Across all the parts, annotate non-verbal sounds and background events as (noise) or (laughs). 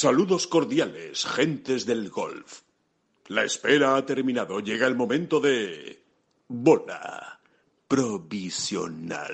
Saludos cordiales, gentes del golf. La espera ha terminado. Llega el momento de... Bola provisional.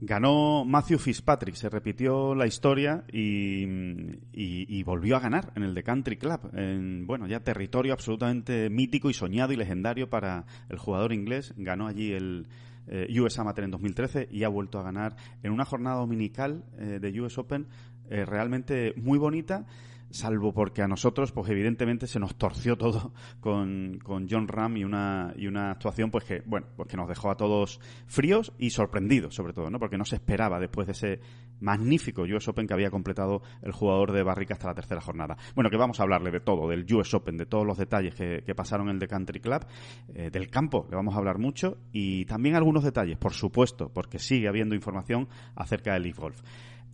Ganó Matthew Fitzpatrick, se repitió la historia y, volvió a ganar en el The Country Club. En, bueno, ya territorio absolutamente mítico y soñado y legendario para el jugador inglés. Ganó allí el eh, US Amateur en 2013 y ha vuelto a ganar en una jornada dominical eh, de US Open eh, realmente muy bonita salvo porque a nosotros, pues evidentemente se nos torció todo con, con John Ram y una, y una actuación pues que, bueno, pues que nos dejó a todos fríos y sorprendidos, sobre todo, ¿no? Porque no se esperaba después de ese magnífico US Open que había completado el jugador de Barrica hasta la tercera jornada. Bueno, que vamos a hablarle de todo, del US Open, de todos los detalles que, que pasaron en el The Country Club, eh, del campo, le vamos a hablar mucho, y también algunos detalles, por supuesto, porque sigue habiendo información acerca del Leaf Golf.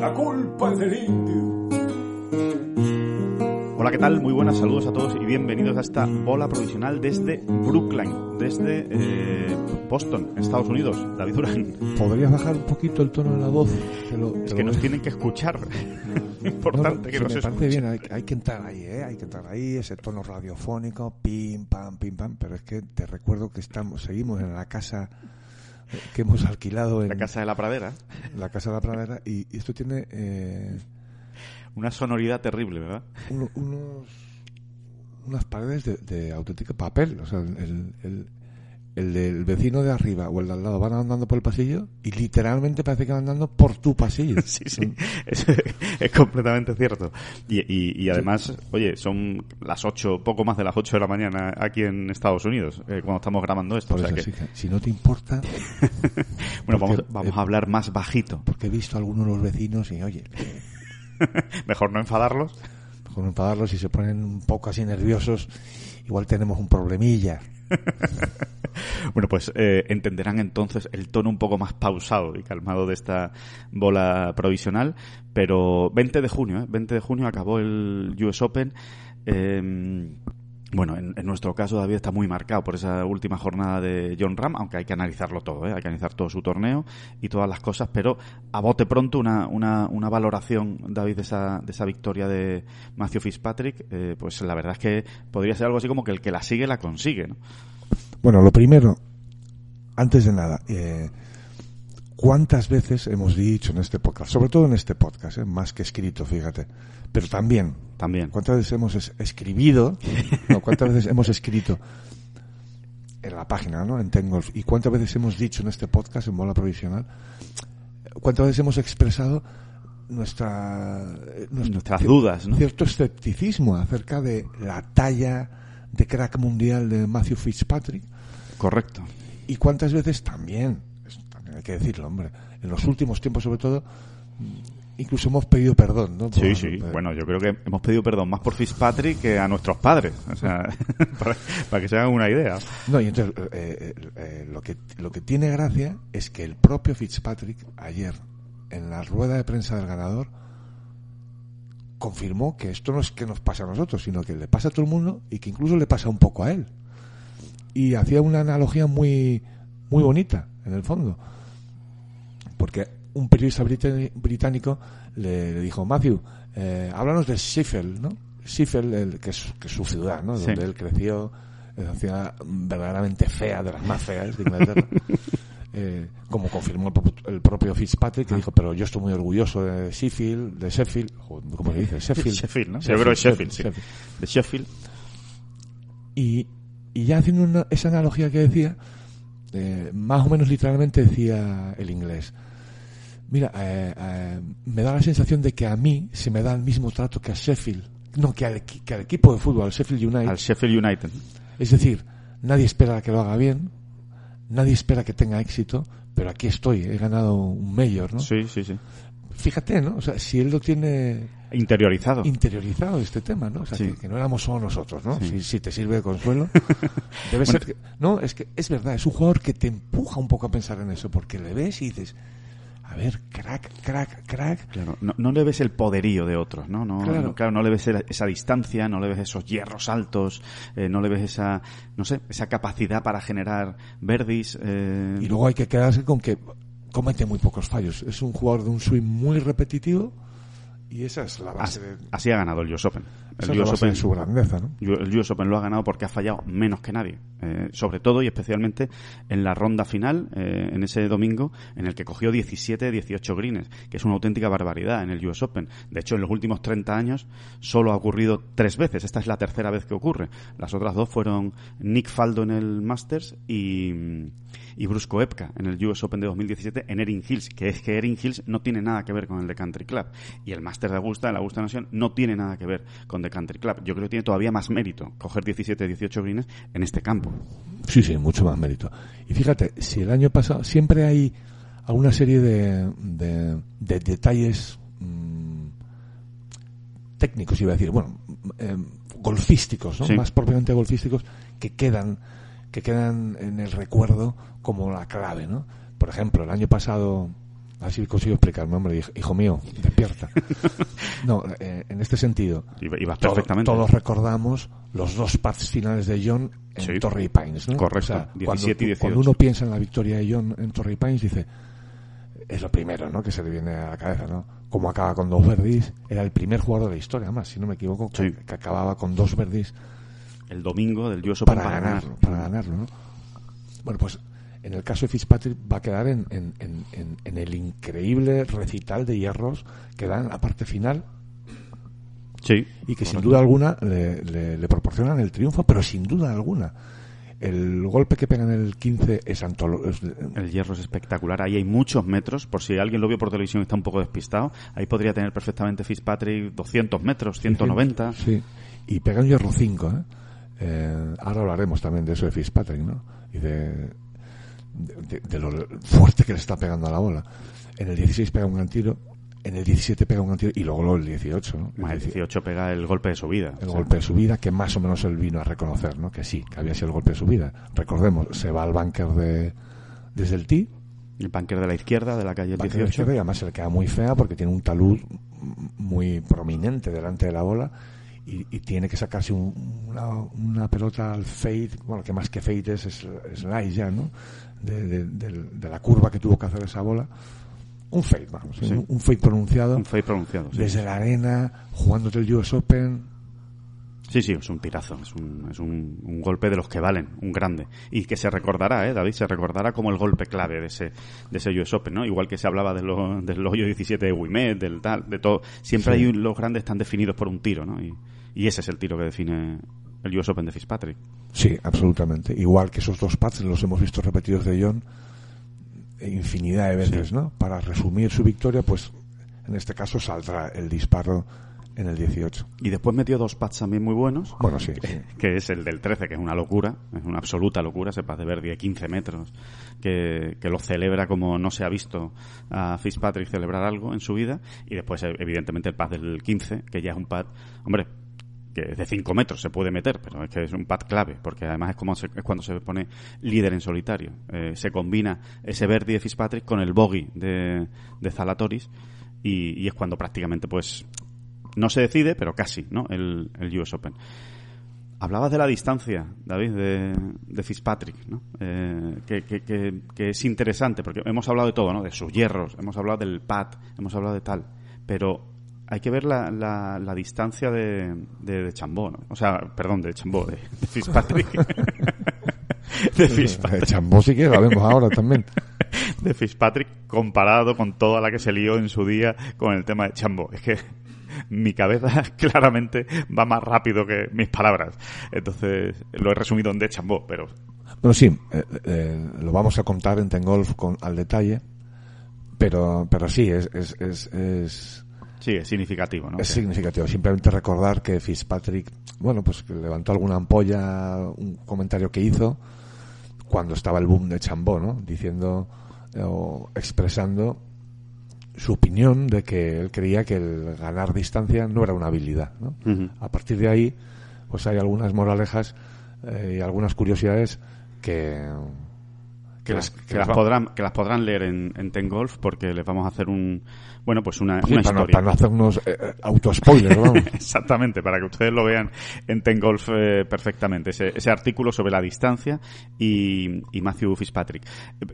la culpa del indio. Hola, ¿qué tal? Muy buenas saludos a todos y bienvenidos a esta bola provisional desde Brookline, desde eh, Boston, Estados Unidos. David Durán. ¿Podrías bajar un poquito el tono de la voz? Te lo, te es que nos tienen que escuchar. (laughs) Importante no, que nos me escuchen. parece bien, hay, hay, que entrar ahí, ¿eh? Hay que entrar ahí, ese tono radiofónico, pim, pam, pim, pam. Pero es que te recuerdo que estamos, seguimos en la casa (laughs) que hemos alquilado en... La casa de la pradera. La casa de la pradera y, y esto tiene... Eh, una sonoridad terrible, ¿verdad? Uno, unos, unas paredes de, de, auténtico papel. O sea, el, el, el, del vecino de arriba o el de al lado van andando por el pasillo y literalmente parece que van andando por tu pasillo. (laughs) sí, sí, es, es, completamente cierto. Y, y, y además, sí. oye, son las ocho, poco más de las ocho de la mañana aquí en Estados Unidos, eh, cuando estamos grabando esto. Por o sea eso, que... sí, si no te importa... (laughs) bueno, porque, vamos, vamos eh, a hablar más bajito. Porque he visto a algunos de los vecinos y, oye... (laughs) Mejor no enfadarlos. Mejor no enfadarlos y se ponen un poco así nerviosos. Igual tenemos un problemilla. (laughs) bueno, pues eh, entenderán entonces el tono un poco más pausado y calmado de esta bola provisional. Pero 20 de junio, ¿eh? 20 de junio acabó el US Open. Eh, bueno, en, en, nuestro caso David está muy marcado por esa última jornada de John Ram, aunque hay que analizarlo todo, ¿eh? hay que analizar todo su torneo y todas las cosas, pero a bote pronto una, una, una valoración, David, de esa, de esa victoria de Matthew Fitzpatrick, eh, pues la verdad es que podría ser algo así como que el que la sigue la consigue, ¿no? Bueno, lo primero, antes de nada, eh, ¿cuántas veces hemos dicho en este podcast, sobre todo en este podcast, eh, más que escrito, fíjate, pero también, también. ¿Cuántas veces hemos es escribido? No, ¿cuántas veces hemos escrito en la página, ¿no? En Tengolf. ¿Y cuántas veces hemos dicho en este podcast, en Bola Provisional? ¿Cuántas veces hemos expresado nuestra, nuestro, nuestras dudas, ¿no? Cierto escepticismo acerca de la talla de crack mundial de Matthew Fitzpatrick. Correcto. Y cuántas veces también hay que decirlo, hombre, en los últimos tiempos sobre todo, incluso hemos pedido perdón, ¿no? Por, sí, sí. Bueno, yo creo que hemos pedido perdón más por Fitzpatrick que a nuestros padres, o sea, (laughs) para, para, que se hagan una idea. No, y entonces eh, eh, lo que lo que tiene gracia es que el propio Fitzpatrick ayer en la rueda de prensa del ganador confirmó que esto no es que nos pasa a nosotros, sino que le pasa a todo el mundo y que incluso le pasa un poco a él. Y hacía una analogía muy muy bonita en el fondo, porque un periodista británico le, dijo, Matthew, eh, háblanos de Sheffield, ¿no? Sheffield, el, que, es, que es su ciudad, ¿no? Donde él creció, es una ciudad verdaderamente fea, de las más feas de Inglaterra. (laughs) eh, como confirmó el, el, propio Fitzpatrick, que ah. dijo, pero yo estoy muy orgulloso de Sheffield, de Sheffield, ¿cómo se dice? Sheffield. Sheffield, ¿no? Sheffield, creo que Sheffield, sí. Sheffield. De Sheffield. Y, y ya haciendo una, esa analogía que decía, eh, más o menos literalmente decía el inglés, Mira, eh, eh, me da la sensación de que a mí se me da el mismo trato que a Sheffield. No, que al, que al, equipo de fútbol, al Sheffield United. Al Sheffield United. Es decir, nadie espera que lo haga bien, nadie espera que tenga éxito, pero aquí estoy, he ganado un mayor, ¿no? Sí, sí, sí. fíjate, ¿no? O sea, si él lo tiene Interiorizado. interiorizado este tema, ¿no? O sea, Sí. que, que no éramos solo nosotros, ¿no? Sí. Si, si te sirve de consuelo. (laughs) Debe ser que, no, es que es verdad, es un jugador que te empuja un poco a pensar en eso, porque le ves y dices, a ver, crack, crack, crack. Claro, no, no le ves el poderío de otros, ¿no? no Claro. no, claro, no le ves esa, distancia, no le ves esos hierros altos, eh, no le ves esa, no sé, esa capacidad para generar verdis. eh, Y luego hay que quedarse con que comete muy pocos fallos. Es un jugador de un swing muy repetitivo y esa es la base así, de, así ha ganado el US Open. El US Open, su grandeza, ¿no? el US Open lo ha ganado porque ha fallado menos que nadie. Eh, sobre todo y especialmente en la ronda final, eh, en ese domingo, en el que cogió 17, 18 greens, que es una auténtica barbaridad en el US Open. De hecho, en los últimos 30 años solo ha ocurrido tres veces. Esta es la tercera vez que ocurre. Las otras dos fueron Nick Faldo en el Masters y, y Bruce Koepka en el US Open de 2017 en Erin Hills, que es que Erin Hills no tiene nada que ver con el de Country Club. Y el Masters de Augusta, el Augusta Nación, no tiene nada que ver con Country Club. Yo creo que tiene todavía más mérito coger 17, 18 greens en este campo. Sí, sí, mucho más mérito. Y fíjate, si el año pasado siempre hay alguna serie de, de, de detalles mm, técnicos, iba a decir, bueno, eh, golfísticos, ¿no? Sí. más propiamente golfísticos, que quedan, que quedan en el recuerdo como la clave, ¿no? Por ejemplo, el año pasado, así consigo explicarme, hombre, hij- hijo mío, despierta. (laughs) No, eh, en este sentido, todo- perfectamente. todos recordamos los dos pads finales de John en Sí. Torrey Pines, ¿no? Correcto, O sea, 17 cuando, y 18. cuando uno piensa en la victoria de John en Torrey Pines, dice, es lo primero, ¿no? Que se le viene a la cabeza, ¿no? Como acaba con dos verdis, era el primer jugador de la historia, además, si no me equivoco, que, Sí. que acababa con dos verdis El domingo del US Open para ganarlo, para ganarlo, ¿no? Bueno, pues en el caso de Fitzpatrick va a quedar en, en, en, el increíble recital de hierros que da en la parte final Sí. y que sin duda alguna le, le- le proporcionan el triunfo, pero sin duda alguna. El golpe que pega en el 15 es, es- El hierro es espectacular. Ahí hay muchos metros. Por si alguien lo vio por televisión y está un poco despistado, ahí podría tener perfectamente Fitzpatrick 200 metros, 190. Sí, y pega un hierro 5. ¿eh? Eh, ahora hablaremos también de eso de Fitzpatrick, ¿no? Y de, de, de lo fuerte que le está pegando a la bola. En el 16 pega un gran tiro, en el 17 pega un gran tiro y luego el 18, ¿no? Más el 18 pega el golpe de su vida. el O sea, golpe de su vida, que más o menos él vino a reconocer, ¿no? Que sí, que había sido el golpe de su vida. Recordemos, se va al búnker de, desde el tee, El bunker de la izquierda de la calle el búnker de la 18. izquierda, y además se le queda muy fea porque tiene un talud muy prominente delante de la bola y, y tiene que sacarse un- una, una pelota al fade, bueno, que más que fade es, es ya, ¿no? De, de- de la curva que tuvo que hacer esa bola. Un fade, vamos, Sí. un, un fade pronunciado. Un fade pronunciado. sí. Desde la arena, jugándote el US Open, Sí, sí, es un tirazo, es, un, es un, un golpe de los que valen, un grande. Y que se recordará, ¿eh, David? Se recordará como el golpe clave de ese, de ese US Open, ¿no? Igual que se hablaba de lo- del hoyo 17 de Wimet, del tal, de todo. Siempre Sí. hay un- los grandes están definidos por un tiro, ¿no? Y, y ese es el tiro que define el US Open de Fitzpatrick. Sí, absolutamente. Igual que esos dos pads los hemos visto repetidos de John infinidad de veces, Sí. ¿no? Para resumir su victoria, pues en este caso saldrá el disparo en el 18. Y después metió dos pads también muy buenos. Bueno, sí, sí. (laughs) que es el del 13, que es una locura, es una absoluta locura, ese pad de Verdi de 15 metros, que, que lo celebra como no se ha visto a Fitzpatrick celebrar algo en su vida, y después, evidentemente, el pad del 15, que ya es un pad, hombre, que es de 5 metros se puede meter, pero es que es un pad clave, porque además es, como se- es cuando se pone líder en solitario. Eh, se combina ese Verdi de Fitzpatrick con el bogey de, de Zalatoris, y, es cuando prácticamente, pues, no se decide, pero casi, ¿no? El, el US Open. Hablabas de la distancia, David, de, de Fitzpatrick, ¿no? Eh, que, que- que- que es interesante, porque hemos hablado de todo, ¿no? De sus hierros, hemos hablado del pad, hemos hablado de tal, pero hay que ver la, la, la distancia de, de, de Chambó, ¿no? O sea, perdón, de Chambó, de, de Fitzpatrick. (laughs) de Fitzpatrick. Chambó sí que la vemos ahora también. de Fitzpatrick comparado con toda la que se lió en su día con el tema de Chambo. Es que mi cabeza (laughs) claramente va más rápido que mis palabras. Entonces lo he resumido en de Chambó, pero Bueno, sí, eh, eh, lo vamos a contar en Tengolf con, al detalle, pero, pero sí, es, es, es, es, sí, es significativo, ¿no? es significativo. Simplemente recordar que Fitzpatrick, bueno, pues que levantó alguna ampolla, un comentario que hizo cuando estaba el boom de Chambó, ¿no? Diciendo eh, o expresando su opinión de que él creía que el ganar distancia no era una habilidad. ¿no? A partir de ahí, pues hay algunas moralejas eh, y algunas curiosidades que, que, las, que podrán que las podrán leer en, en Ten Golf porque les vamos a hacer un bueno pues una, Sí, una para, no, historia para no hacernos eh, eh, autospoilers, vamos. (laughs) Exactamente, para que ustedes lo vean en Ten Golf eh, perfectamente, ese, ese artículo sobre la distancia y, y Matthew Fitzpatrick.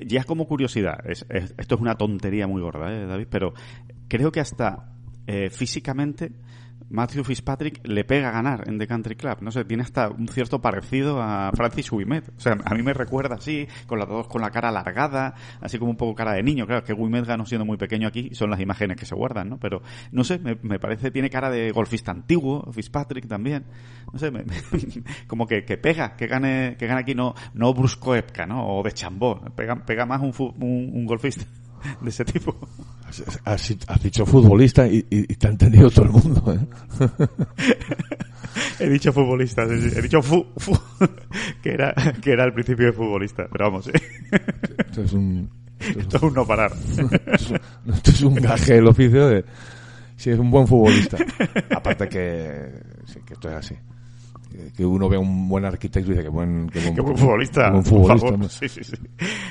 Ya como curiosidad, es- es- esto es una tontería muy gorda, ¿eh, David? Pero creo que hasta eh, físicamente Matthew Fitzpatrick le pega a ganar en The Country Club. No sé, tiene hasta un cierto parecido a Francis Ouimet. O sea, a mí me recuerda así, con la, con la cara alargada, así como un poco cara de niño. Claro, que Ouimet ganó siendo muy pequeño aquí, son las imágenes que se guardan, ¿no? Pero, no sé, me, parece, tiene cara de golfista antiguo, Fitzpatrick también. No sé, me- me- (laughs) como que, que pega, que gane, que gane aquí no, no Brusco Epka, ¿no? O de Chambó. Pega, pega más un, un, un golfista de ese tipo. Has, has- dicho futbolista y, y- y te ha entendido todo el mundo. ¿eh? (laughs) He dicho futbolista, sí, sí. he dicho fu, fu, (laughs) que era que era al principio de futbolista, pero vamos, ¿eh? Esto es un, esto es esto es un no parar. (laughs) Esto es- un gaje del oficio de si es un buen futbolista. Aparte que, sí, que esto es así. Que- Que uno ve un buen arquitecto y dice que buen, que buen, (laughs) Qué buen futbolista, que buen por futbolista. Sí, sí, sí.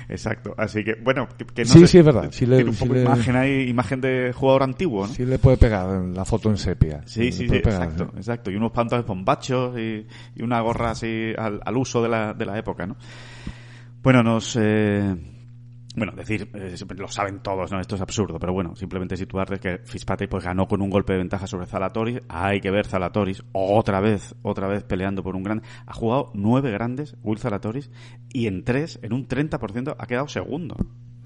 Exacto. Así que, bueno, que, que no Sí, sé, sí, es verdad. Sí le- tiene un sí poco le- imagen ahí, imagen de jugador antiguo, ¿no? Sí le puede pegar la foto en sepia. Sí, Le sí, sí, pegar, exacto, ¿sí? exacto. Y unos pantalones bombachos y, y una gorra así al, al uso de la, de la época, ¿no? Bueno, nos... eh, bueno, decir, eh, lo saben todos, ¿no? Esto es absurdo, pero bueno, simplemente situarles que Fitzpatrick pues ganó con un golpe de ventaja sobre Zalatoris. Hay que ver Zalatoris otra vez, otra vez peleando por un grande. Ha jugado nueve grandes, Will Zalatoris, y en tres, en un 30%, ha quedado segundo.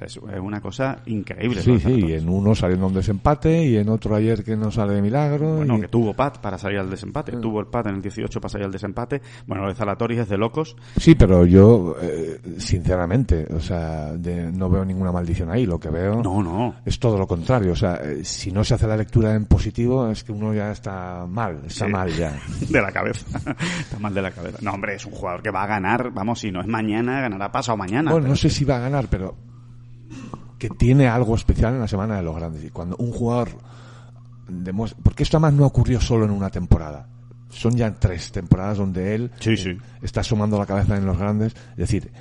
Es, una cosa increíble. Sí, sí, y en uno saliendo un desempate y en otro ayer que no sale de milagro. Bueno, y- que tuvo pat para salir al desempate. Tuvo el pat en el 18 para salir al desempate. Bueno, lo de Zalatoris es de locos. Sí, pero yo, eh, sinceramente, o sea, de- no veo ninguna maldición ahí. Lo que veo No, no. es todo lo contrario. O sea, eh, si no se hace la lectura en positivo, es que uno ya está mal, está Sí. mal ya. (laughs) De la cabeza. (laughs) Está mal de la cabeza. No, hombre, es un jugador que va a ganar. Vamos, si no es mañana, ganará pasado mañana. Bueno, Pero no sé si va a ganar, pero que tiene algo especial en la semana de los grandes. Y cuando un jugador demuestra, porque esto además no ocurrió solo en una temporada. Son ya tres temporadas donde él Sí, sí. eh, está asomando la cabeza en los grandes. Es decir,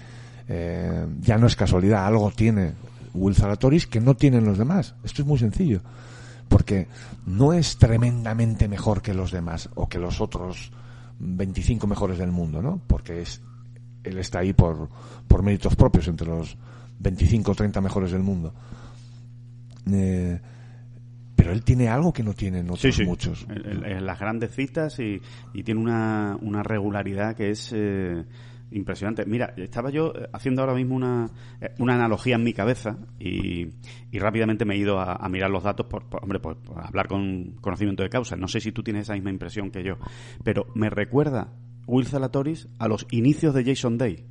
eh, ya no es casualidad, algo tiene Will Zalatoris que no tienen los demás. Esto es muy sencillo. Porque no es tremendamente mejor que los demás o que los otros 25 mejores del mundo, ¿no? Porque es, él está ahí por, por méritos propios entre los 25 o 30 mejores del mundo. Eh, pero él tiene algo que no tienen otros Sí, sí. muchos. Las grandes citas y, y tiene una, una regularidad que es eh, impresionante. Mira, estaba yo eh, haciendo ahora mismo una, una analogía en mi cabeza y, y rápidamente me he ido a, a mirar los datos por, por- hombre, por, por hablar con conocimiento de causa. No sé si tú tienes esa misma impresión que yo, pero me recuerda Will Zalatoris a los inicios de Jason Day.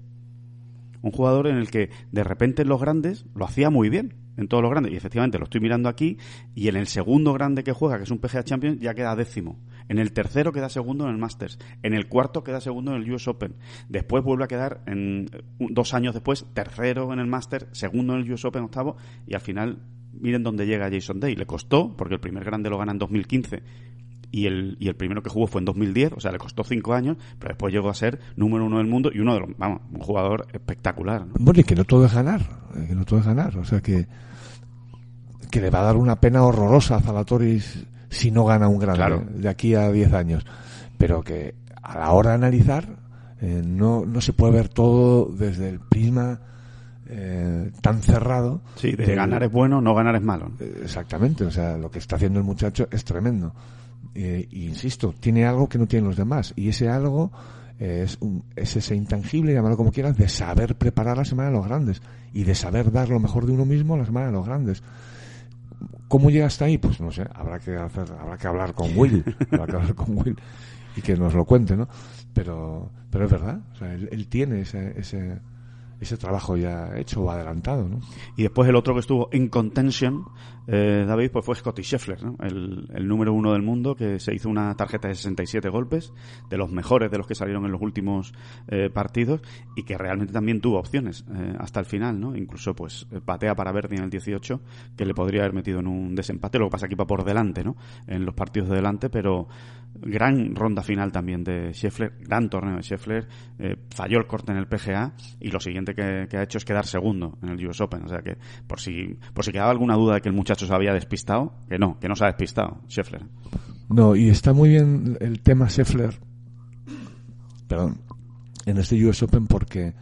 Un jugador en el que de repente en los grandes lo hacía muy bien, en todos los grandes. Y efectivamente lo estoy mirando aquí. Y en el segundo grande que juega, que es un PGA Champions, ya queda décimo. En el tercero queda segundo en el Masters. En el cuarto queda segundo en el US Open. Después vuelve a quedar, en, dos años después, tercero en el Masters, segundo en el US Open, octavo. Y al final, miren dónde llega Jason Day. Le costó, porque el primer grande lo gana en 2015 y el, y el primero que jugó fue en 2010, o sea, le costó cinco años, pero después llegó a ser número uno del mundo y uno de los, vamos, un jugador espectacular. ¿no? Bueno, y que no todo es ganar, eh, que no todo es ganar. O sea que, que le va a dar una pena horrorosa a Zalatoris si no gana un grande Claro. de aquí a 10 años. Pero que a la hora de analizar eh, no, no se puede ver todo desde el prisma eh, tan cerrado. Sí, de ganar es bueno, no ganar es malo. ¿no? Exactamente, o sea, lo que está haciendo el muchacho es tremendo. Eh, insisto, tiene algo que no tienen los demás. Y ese algo es, un- es ese intangible, llámalo como quieras, de saber preparar la semana de los grandes. Y de saber dar lo mejor de uno mismo a la semana de los grandes. ¿Cómo llega hasta ahí? Pues no sé, habrá que hacer, habrá que hablar con Will, (laughs) habrá que hablar con Will y que nos lo cuente, ¿no? Pero, pero es verdad, o sea, él, él tiene ese, ese, ese trabajo ya hecho o adelantado, ¿no? Y después el otro que estuvo en contention, eh, David, pues fue Scotty Scheffler, el, número uno del mundo, que se hizo una tarjeta de 67 golpes, de los mejores de los que salieron en los últimos eh, partidos, y que realmente también tuvo opciones eh, hasta el final, ¿no? Incluso, pues, patea para Verdi en el 18, que le podría haber metido en un desempate, lo que pasa que iba por delante, ¿no? En los partidos de delante, pero gran ronda final también de Scheffler, gran torneo de Scheffler, eh, falló el corte en el PGA, y lo siguiente que, ha hecho es quedar segundo en el US Open, o sea que, por si, por si quedaba alguna duda de que el muchacho se había despistado, que no, que no se ha despistado, Scheffler. No, y está muy bien el tema Scheffler, perdón, en este US Open porque,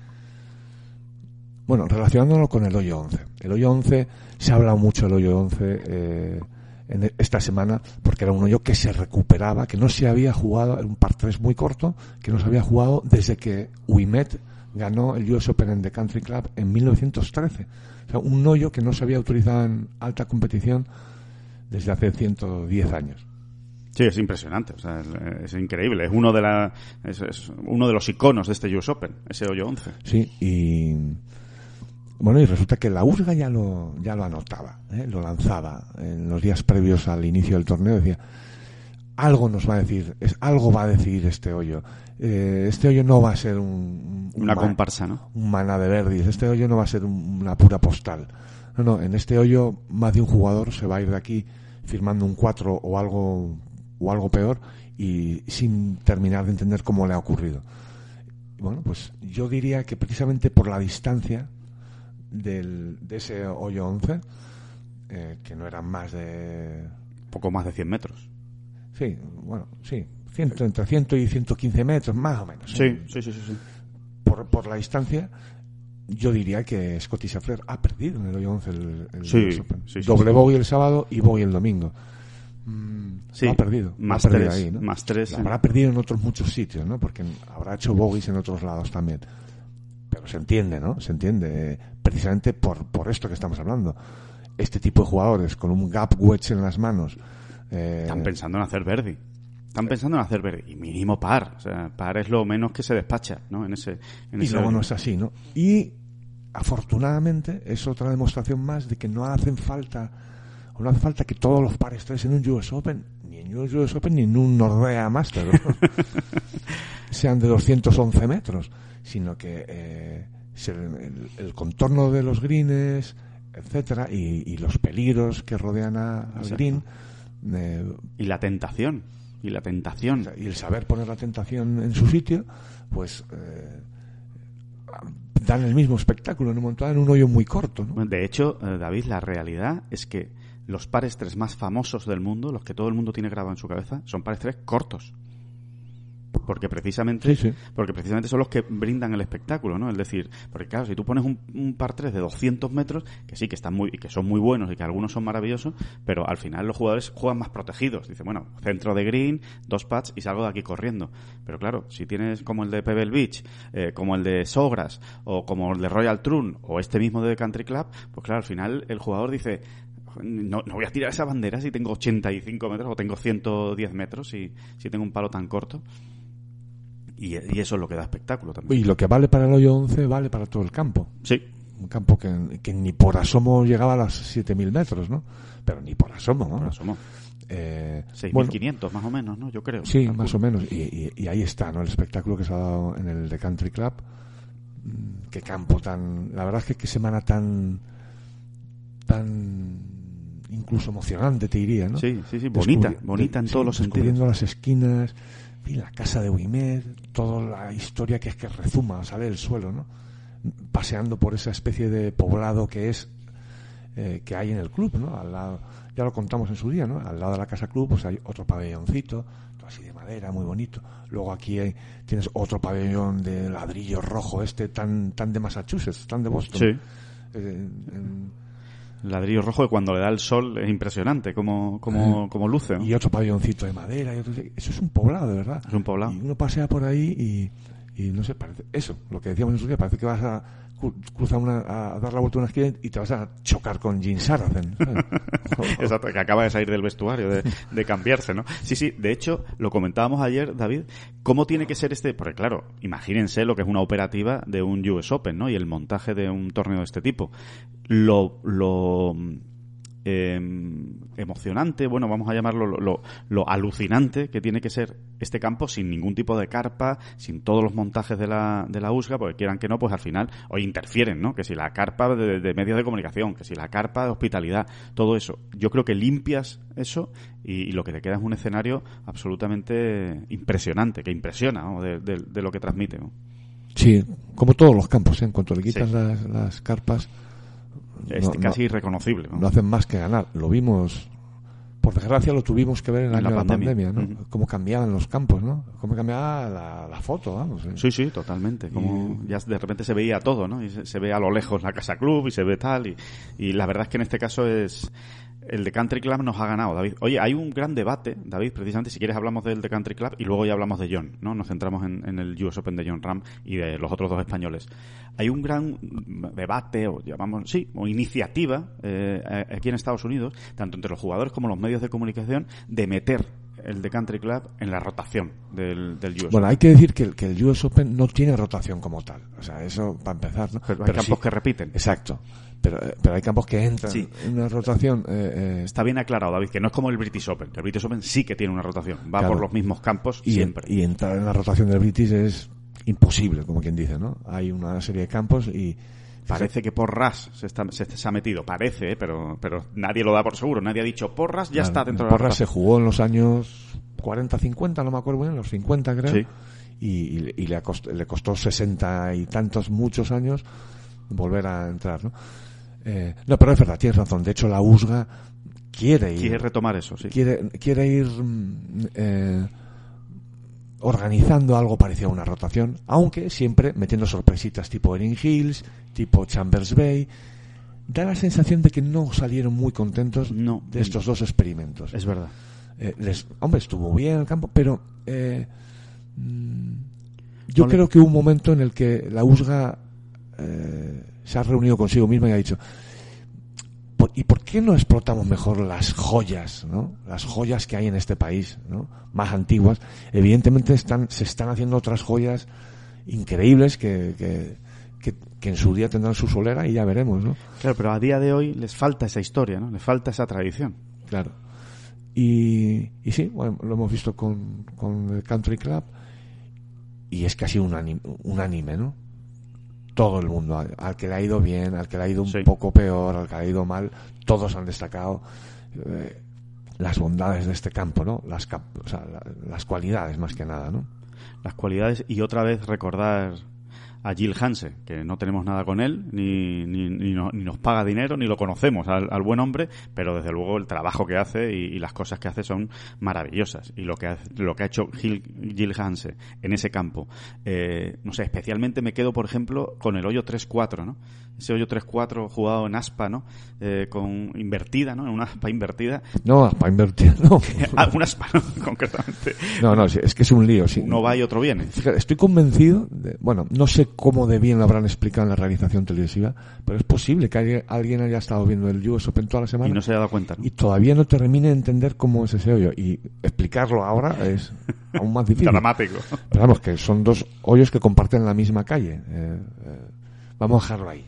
bueno, relacionándolo con el hoyo 11. El hoyo 11, se ha hablado mucho del hoyo 11 eh, en esta semana porque era un hoyo que se recuperaba, que no se había jugado, era un par 3 muy corto, que no se había jugado desde que Wimet ganó el US Open en The Country Club en 1913. O sea, un hoyo que no se había utilizado en alta competición desde hace 110 años. Sí, es impresionante, o sea, es, es increíble, es uno de la, es, es, uno de los iconos de este US Open, ese hoyo 11. Sí, y bueno, y resulta que la URGA ya lo ya lo anotaba, ¿eh? lo lanzaba en los días previos al inicio del torneo, decía algo nos va a decir, es algo va a decir este hoyo. Eh, este hoyo no va a ser un, un una comparsa, ¿no? Un maná de verdis, este hoyo no va a ser un, una pura postal. No, no, en este hoyo más de un jugador se va a ir de aquí firmando un 4 o algo o algo peor y sin terminar de entender cómo le ha ocurrido. Bueno, pues yo diría que precisamente por la distancia del, de ese hoyo 11, eh, que no eran más de... Poco más de 100 metros. Sí, bueno, sí, ciento, entre 100 y 115 metros, más o menos. Sí, sí, sí, sí. sí. Por, por la distancia, yo diría que Scotty Scheffler ha perdido en el hoyo 11 el, el sí. Sí, Doble bogey el sábado y bogey el domingo. Mm, Sí, ha perdido. más ha perdido tres, ahí, ¿no? más tres, Lo. Habrá perdido en otros muchos sitios, ¿no? Porque habrá hecho bogies en otros lados también. Pero se entiende, ¿no? Se entiende. eh, Precisamente por, por esto que estamos hablando. Este tipo de jugadores con un gap wedge en las manos. Eh, Están pensando en hacer Verdi. Están pensando en hacer Verdi. Y mínimo par. O sea, par es lo menos que se despacha, ¿no? En ese, en y ese luego no es así, ¿no? Y afortunadamente es otra demostración más de que no hacen falta o no hace falta que todos los pares tres en un US Open, ni en un US Open ni en un Nordea Master, ¿no? (laughs) sean de 211 metros, sino que eh, el, el contorno de los greens, etcétera, y, y los peligros que rodean a- al green, eh, Y la tentación. Y la tentación. y el saber poner la tentación en su sitio, pues eh, dan el mismo espectáculo en un montón en un hoyo muy corto, ¿no? De hecho, eh, David, la realidad es que los pares tres más famosos del mundo, los que todo el mundo tiene grabado en su cabeza, son pares tres cortos. Porque precisamente, Sí, sí. porque precisamente son los que brindan el espectáculo, ¿no? Es decir, porque claro, si tú pones un, un par 3 de 200 metros, que sí que están muy, que son muy buenos y que algunos son maravillosos, pero al final los jugadores juegan más protegidos. Dice, bueno, centro de green, dos pads y salgo de aquí corriendo. Pero claro, si tienes como el de Pebble Beach, eh, como el de Sogras, o como el de Royal Trun, o este mismo de Country Club, pues claro, al final el jugador dice, no, no voy a tirar esa bandera si tengo 85 metros o tengo 110 metros si, si tengo un palo tan corto. Y, y eso es lo que da espectáculo también. Y lo que vale para el hoyo 11 vale para todo el campo. Sí, Un campo que, que ni por asomo llegaba a los 7.000 metros, ¿no? Pero ni por asomo, ¿no? ahora somos Eh, 6.500 más o menos, ¿no? Yo creo. Sí, más o menos. Y, y- y ahí está, ¿no? El espectáculo que se ha dado en el The Country Club. Mm, Qué campo tan... La verdad es que qué semana tan... tan... incluso emocionante, te diría, ¿no? Sí, sí, sí, bonita, Descubri- bonita en todos los descubriendo sentidos. las esquinas, y la casa de Wimed, toda la historia que es que rezuma, sale del suelo, ¿no? Paseando por esa especie de poblado que es eh, que hay en el club, ¿no? Al lado, ya lo contamos en su día, ¿no? Al lado de la casa club, pues hay otro pabelloncito, todo así de madera, muy bonito. Luego aquí hay- tienes otro pabellón de ladrillo rojo, este tan tan de Massachusetts, tan de Boston. Sí. Eh, en- Ladrillo rojo que cuando le da el sol es impresionante como, como, como luce. ¿no? y otro pabelloncito de madera. Y otro- eso es un poblado, de verdad. Es un poblado. Y uno pasea por ahí y, Y no sé, parece, eso, lo que decíamos en su día, parece que vas a cru- cruzar una, a dar la vuelta a una esquina y te vas a chocar con Jim Saracen. (laughs) Exacto, que acaba de salir del vestuario, de, de cambiarse, ¿no? Sí, sí, de hecho, lo comentábamos ayer, David, ¿cómo tiene que ser este? Porque claro, imagínense lo que es una operativa de un US Open, ¿no? Y el montaje de un torneo de este tipo. Lo, lo eh, emocionante, bueno, vamos a llamarlo lo, lo- lo alucinante que tiene que ser este campo sin ningún tipo de carpa, sin todos los montajes de la, de la USGA, porque quieran que no, pues al final, o interfieren, ¿no? Que si la carpa de, de medios de comunicación, que si la carpa de hospitalidad, todo eso. Yo creo que limpias eso y, y lo que te queda es un escenario absolutamente impresionante, que impresiona ¿no? de, de- de lo que transmite. ¿no? Sí, como todos los campos, ¿eh? en cuanto le quitan Sí. las, las carpas, Es no- casi no- irreconocible. ¿no? no hacen más que ganar. Lo vimos, por desgracia lo tuvimos que ver en la de la pandemia, pandemia. ¿no? Ujú. Cómo cambiaban los campos, ¿no? Cómo cambiaba la, la foto, vamos. ¿eh? Sí, sí, totalmente. Como ya de repente se veía todo, ¿no? Y se, se ve a lo lejos la casa club y se ve tal. Y, y la verdad es que en este caso es. El de Country Club nos ha ganado, David. Oye, hay un gran debate, David, precisamente, si quieres hablamos del de Country Club y luego ya hablamos de John, ¿no? Nos centramos en, en el US Open de John Ram y de los otros dos españoles. Hay un gran debate, o llamamos, sí, o iniciativa eh, aquí en Estados Unidos, tanto entre los jugadores como los medios de comunicación, de meter el de Country Club en la rotación del, del US Bueno, hay que decir que el, que el US Open no tiene rotación como tal. O sea, eso para empezar, ¿no? Pero hay campos sí- que repiten. Exacto. Pero, eh, pero hay campos que entran Sí. en una rotación. eh, eh, Está bien aclarado, David, que no es como el British Open. El British Open sí que tiene una rotación. Va Claro. por los mismos campos y, siempre. y entrar en la rotación del British es imposible, como quien dice, ¿no? Hay una serie de campos y Parece que Porras se, está, se, se ha metido, parece, ¿eh? pero, pero nadie lo da por seguro. Nadie ha dicho Porras ya Claro, está dentro de Porras la se rotación. jugó en los años 40, 50, no me acuerdo bien, los 50 creo. Sí. Y, y- y le, costó, le costó 60 y tantos, muchos años volver a entrar, ¿no? Eh, no, pero es verdad, tienes razón. De hecho, la USGA quiere ir, Quiere retomar eso, sí. quiere, quiere ir mm, eh, organizando algo parecido a una rotación, aunque siempre metiendo sorpresitas tipo Erin Hills, tipo Chambers Bay. Da la sensación de que no salieron muy contentos No. de estos dos experimentos. Es verdad. Eh, les, hombre, estuvo bien el campo, pero eh, mm, yo No le- creo que hubo un momento en el que la USGA se ha reunido consigo misma y ha dicho "¿Por- ¿y por qué no explotamos mejor las joyas, ¿no? las joyas que hay en este país, ¿no? más antiguas? Evidentemente están, se están haciendo otras joyas increíbles que, que, que- que en su día tendrán su solera y ya veremos, ¿no? Claro, pero a día de hoy les falta esa historia, ¿no? Les falta esa tradición. Claro. Y, y sí, bueno, lo hemos visto con, con el Country Club y es casi unánime, unánime ¿no? Todo el mundo, al, al que le ha ido bien, al que le ha ido un Sí. poco peor, al que le ha ido mal, todos han destacado eh, las bondades de este campo, ¿no? Las, cap- o sea, la- las cualidades más que nada, ¿no? Las cualidades y otra vez recordar a Jill Hanse, que no tenemos nada con él, ni, ni, ni, ni nos paga dinero, ni lo conocemos al, al buen hombre, pero desde luego el trabajo que hace y, las cosas que hace son maravillosas. Y lo que, hace- lo que ha hecho Gil, Jill Hanse en ese campo, eh, no sé, especialmente me quedo, por ejemplo, con el hoyo 3-4, ¿no? Ese hoyo 3-4 jugado en aspa, ¿no? Eh, con invertida, ¿no? En una aspa invertida. No, para invertir, no. (laughs) Ah, una aspa, ¿no? (laughs) concretamente. No, no, es que es un lío, sí. Uno va y otro viene. Fíjate, estoy convencido, de, bueno, no sé cómo de bien lo habrán explicado en la realización televisiva, pero es posible que haya- alguien haya estado viendo el US Open toda la semana Y no se ha dado cuenta, ¿no? y todavía no termine de entender cómo es ese hoyo. Y explicarlo ahora es aún más difícil. (laughs) Dramático. Pero vamos, que son dos hoyos que comparten la misma calle. Eh, eh, vamos a dejarlo ahí.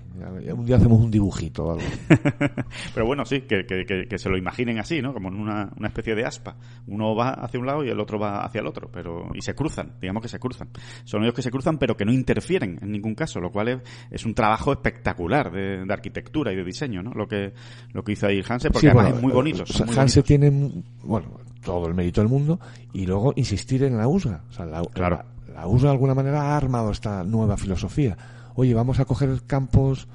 Un día hacemos un dibujito o algo. (laughs) Pero bueno, sí, que, que, que, que se lo imaginen así, ¿no? Como en una, una especie de aspa. Uno va hacia un lado y el otro va hacia el otro, pero y se cruzan, digamos que se cruzan. Son ellos que se cruzan, pero que no interfieren en ningún caso, lo cual es, es un trabajo espectacular de, de arquitectura y de diseño, ¿no? Lo que lo que hizo ahí Hanse, porque Sí, además bueno, es muy bonito. o son sea, muy Hanse bonitos. tiene, bueno, todo el mérito del mundo y luego insistir en la USA. O sea, la, Claro. la, la USA de alguna manera ha armado esta nueva filosofía. Oye, vamos a coger campos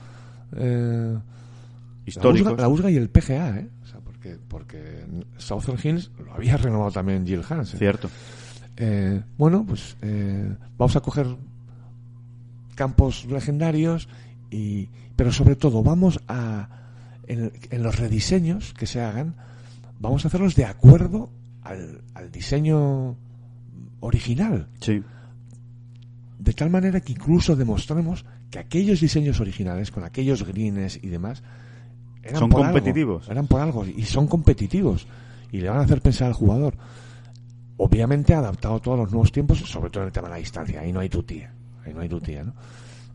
eh, históricos. La USGA, y el PGA, ¿eh? O sea, porque, porque Southern Hills lo había renovado también Jill Hansen. Cierto. Eh, bueno, pues eh, vamos a coger campos legendarios y pero sobre todo vamos a en, en los rediseños que se hagan vamos a hacerlos de acuerdo al, al diseño original Sí. De tal manera que incluso demostremos que aquellos diseños originales, con aquellos greens y demás, eran Son por algo, competitivos. eran por algo y son competitivos y le van a hacer pensar al jugador. Obviamente adaptado a todos los nuevos tiempos, sobre todo en el tema de la distancia. Ahí no hay tutía, ahí no hay tutía, ¿no?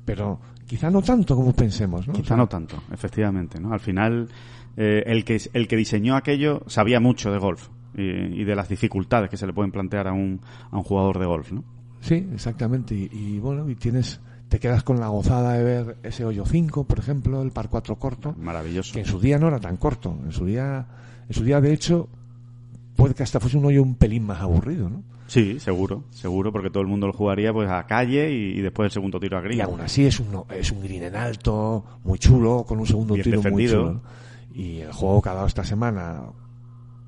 Pero quizá no tanto como pensemos, ¿no? Quizá no tanto, efectivamente, ¿no? Al final, eh, el, que, el que diseñó aquello sabía mucho de golf y, y de las dificultades que se le pueden plantear a un, a un jugador de golf, ¿no? Sí, exactamente. Y, y bueno, y tienes, te quedas con la gozada de ver ese hoyo 5, por ejemplo, el par 4 corto, Maravilloso. que en su día no era tan corto. En su día, en su día de hecho, puede que hasta fuese un hoyo un pelín más aburrido, ¿no? Sí, seguro, seguro, porque todo el mundo lo jugaría pues a calle y, y después el segundo tiro a green. Y aún así es un, es un green en alto, muy chulo, con un segundo Bien tiro defendido. muy chulo. Y el juego que ha dado esta semana,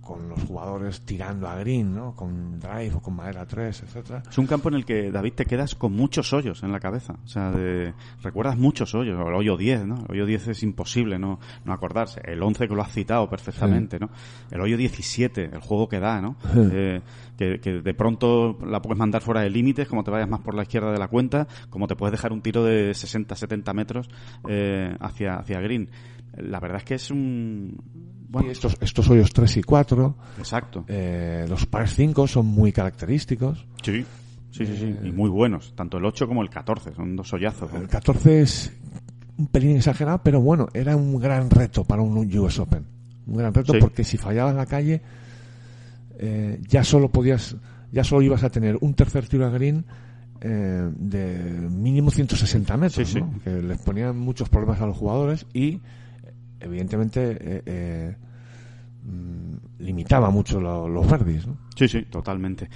con los jugadores tirando a green, ¿no? Con drive o con madera 3, etcétera. Es un campo en el que, David, te quedas con muchos hoyos en la cabeza. O sea, de- recuerdas muchos hoyos. El hoyo 10, ¿no? El hoyo 10 es imposible no, no acordarse. El 11 que lo has citado perfectamente, ¿no? El hoyo 17, el juego que da, ¿no? Eh, que, que de pronto la puedes mandar fuera de límites, como te vayas más por la izquierda de la cuenta, como te puedes dejar un tiro de 60, 70 metros eh, hacia, hacia green. La verdad es que es un... Bueno, estos, estos hoyos 3 y 4, exacto. eh, los pares 5 son muy característicos. Sí, sí, sí, sí. Y muy buenos. Tanto el 8 como el 14. Son dos hoyazos. ¿no? El 14 es un pelín exagerado, pero bueno, era un gran reto para un US Open. Un gran reto Sí. porque si fallabas la calle, eh, ya solo podías, ya solo ibas a tener un tercer tiro a green eh, de mínimo 160 metros, Sí, sí. que les ponían muchos problemas a los jugadores y evidentemente eh, eh, mm, limitaba mucho lo- los verdis, ¿no? Sí, sí, totalmente.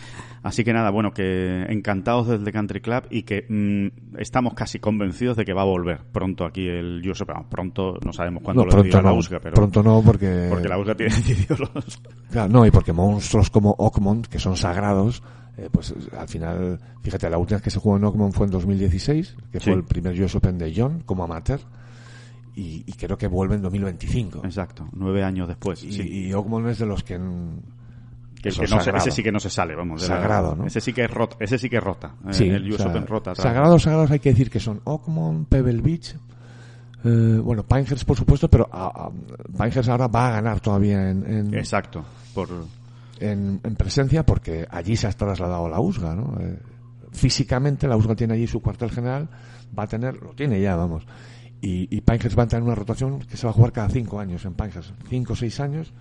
Así que nada, bueno, que encantados del The Country Club y que mm, estamos casi convencidos de que va a volver pronto aquí el Open. Vamos, Pronto, no sabemos cuándo No, lo diga la USGA, pero pronto no porque porque la USGA tiene (laughs) decidido los... Claro, no, y porque monstruos como Oakmont, que son sagrados, eh, pues al final, fíjate, la última vez que se jugó en Oakmont fue en 2016, que Sí. fue el primer US Open de John como amateur, y, y creo que vuelve en 2025. Exacto, nueve años después. Y, sí. y Oakmont es de los que... no se- ese sí que no se sale, vamos. de la- Sagrado, ¿no? Ese sí que es rota. Ese sí que es rota. Eh, Sí, el US o sea, Open rota. Sagrados, sagrados hay que decir que son Oakmont, Pebble Beach, eh, bueno, Pinehurst por supuesto, pero a- a- Pinehurst ahora va a ganar todavía en, en, Exacto. Por, en, en presencia porque allí se ha trasladado la USGA, ¿no? Eh, físicamente la USGA tiene allí su cuartel general, va a tener, lo tiene ya, vamos. Y, y Pinehurst va a tener una rotación que se va a jugar cada cinco años en Pinehurst. Cinco o seis años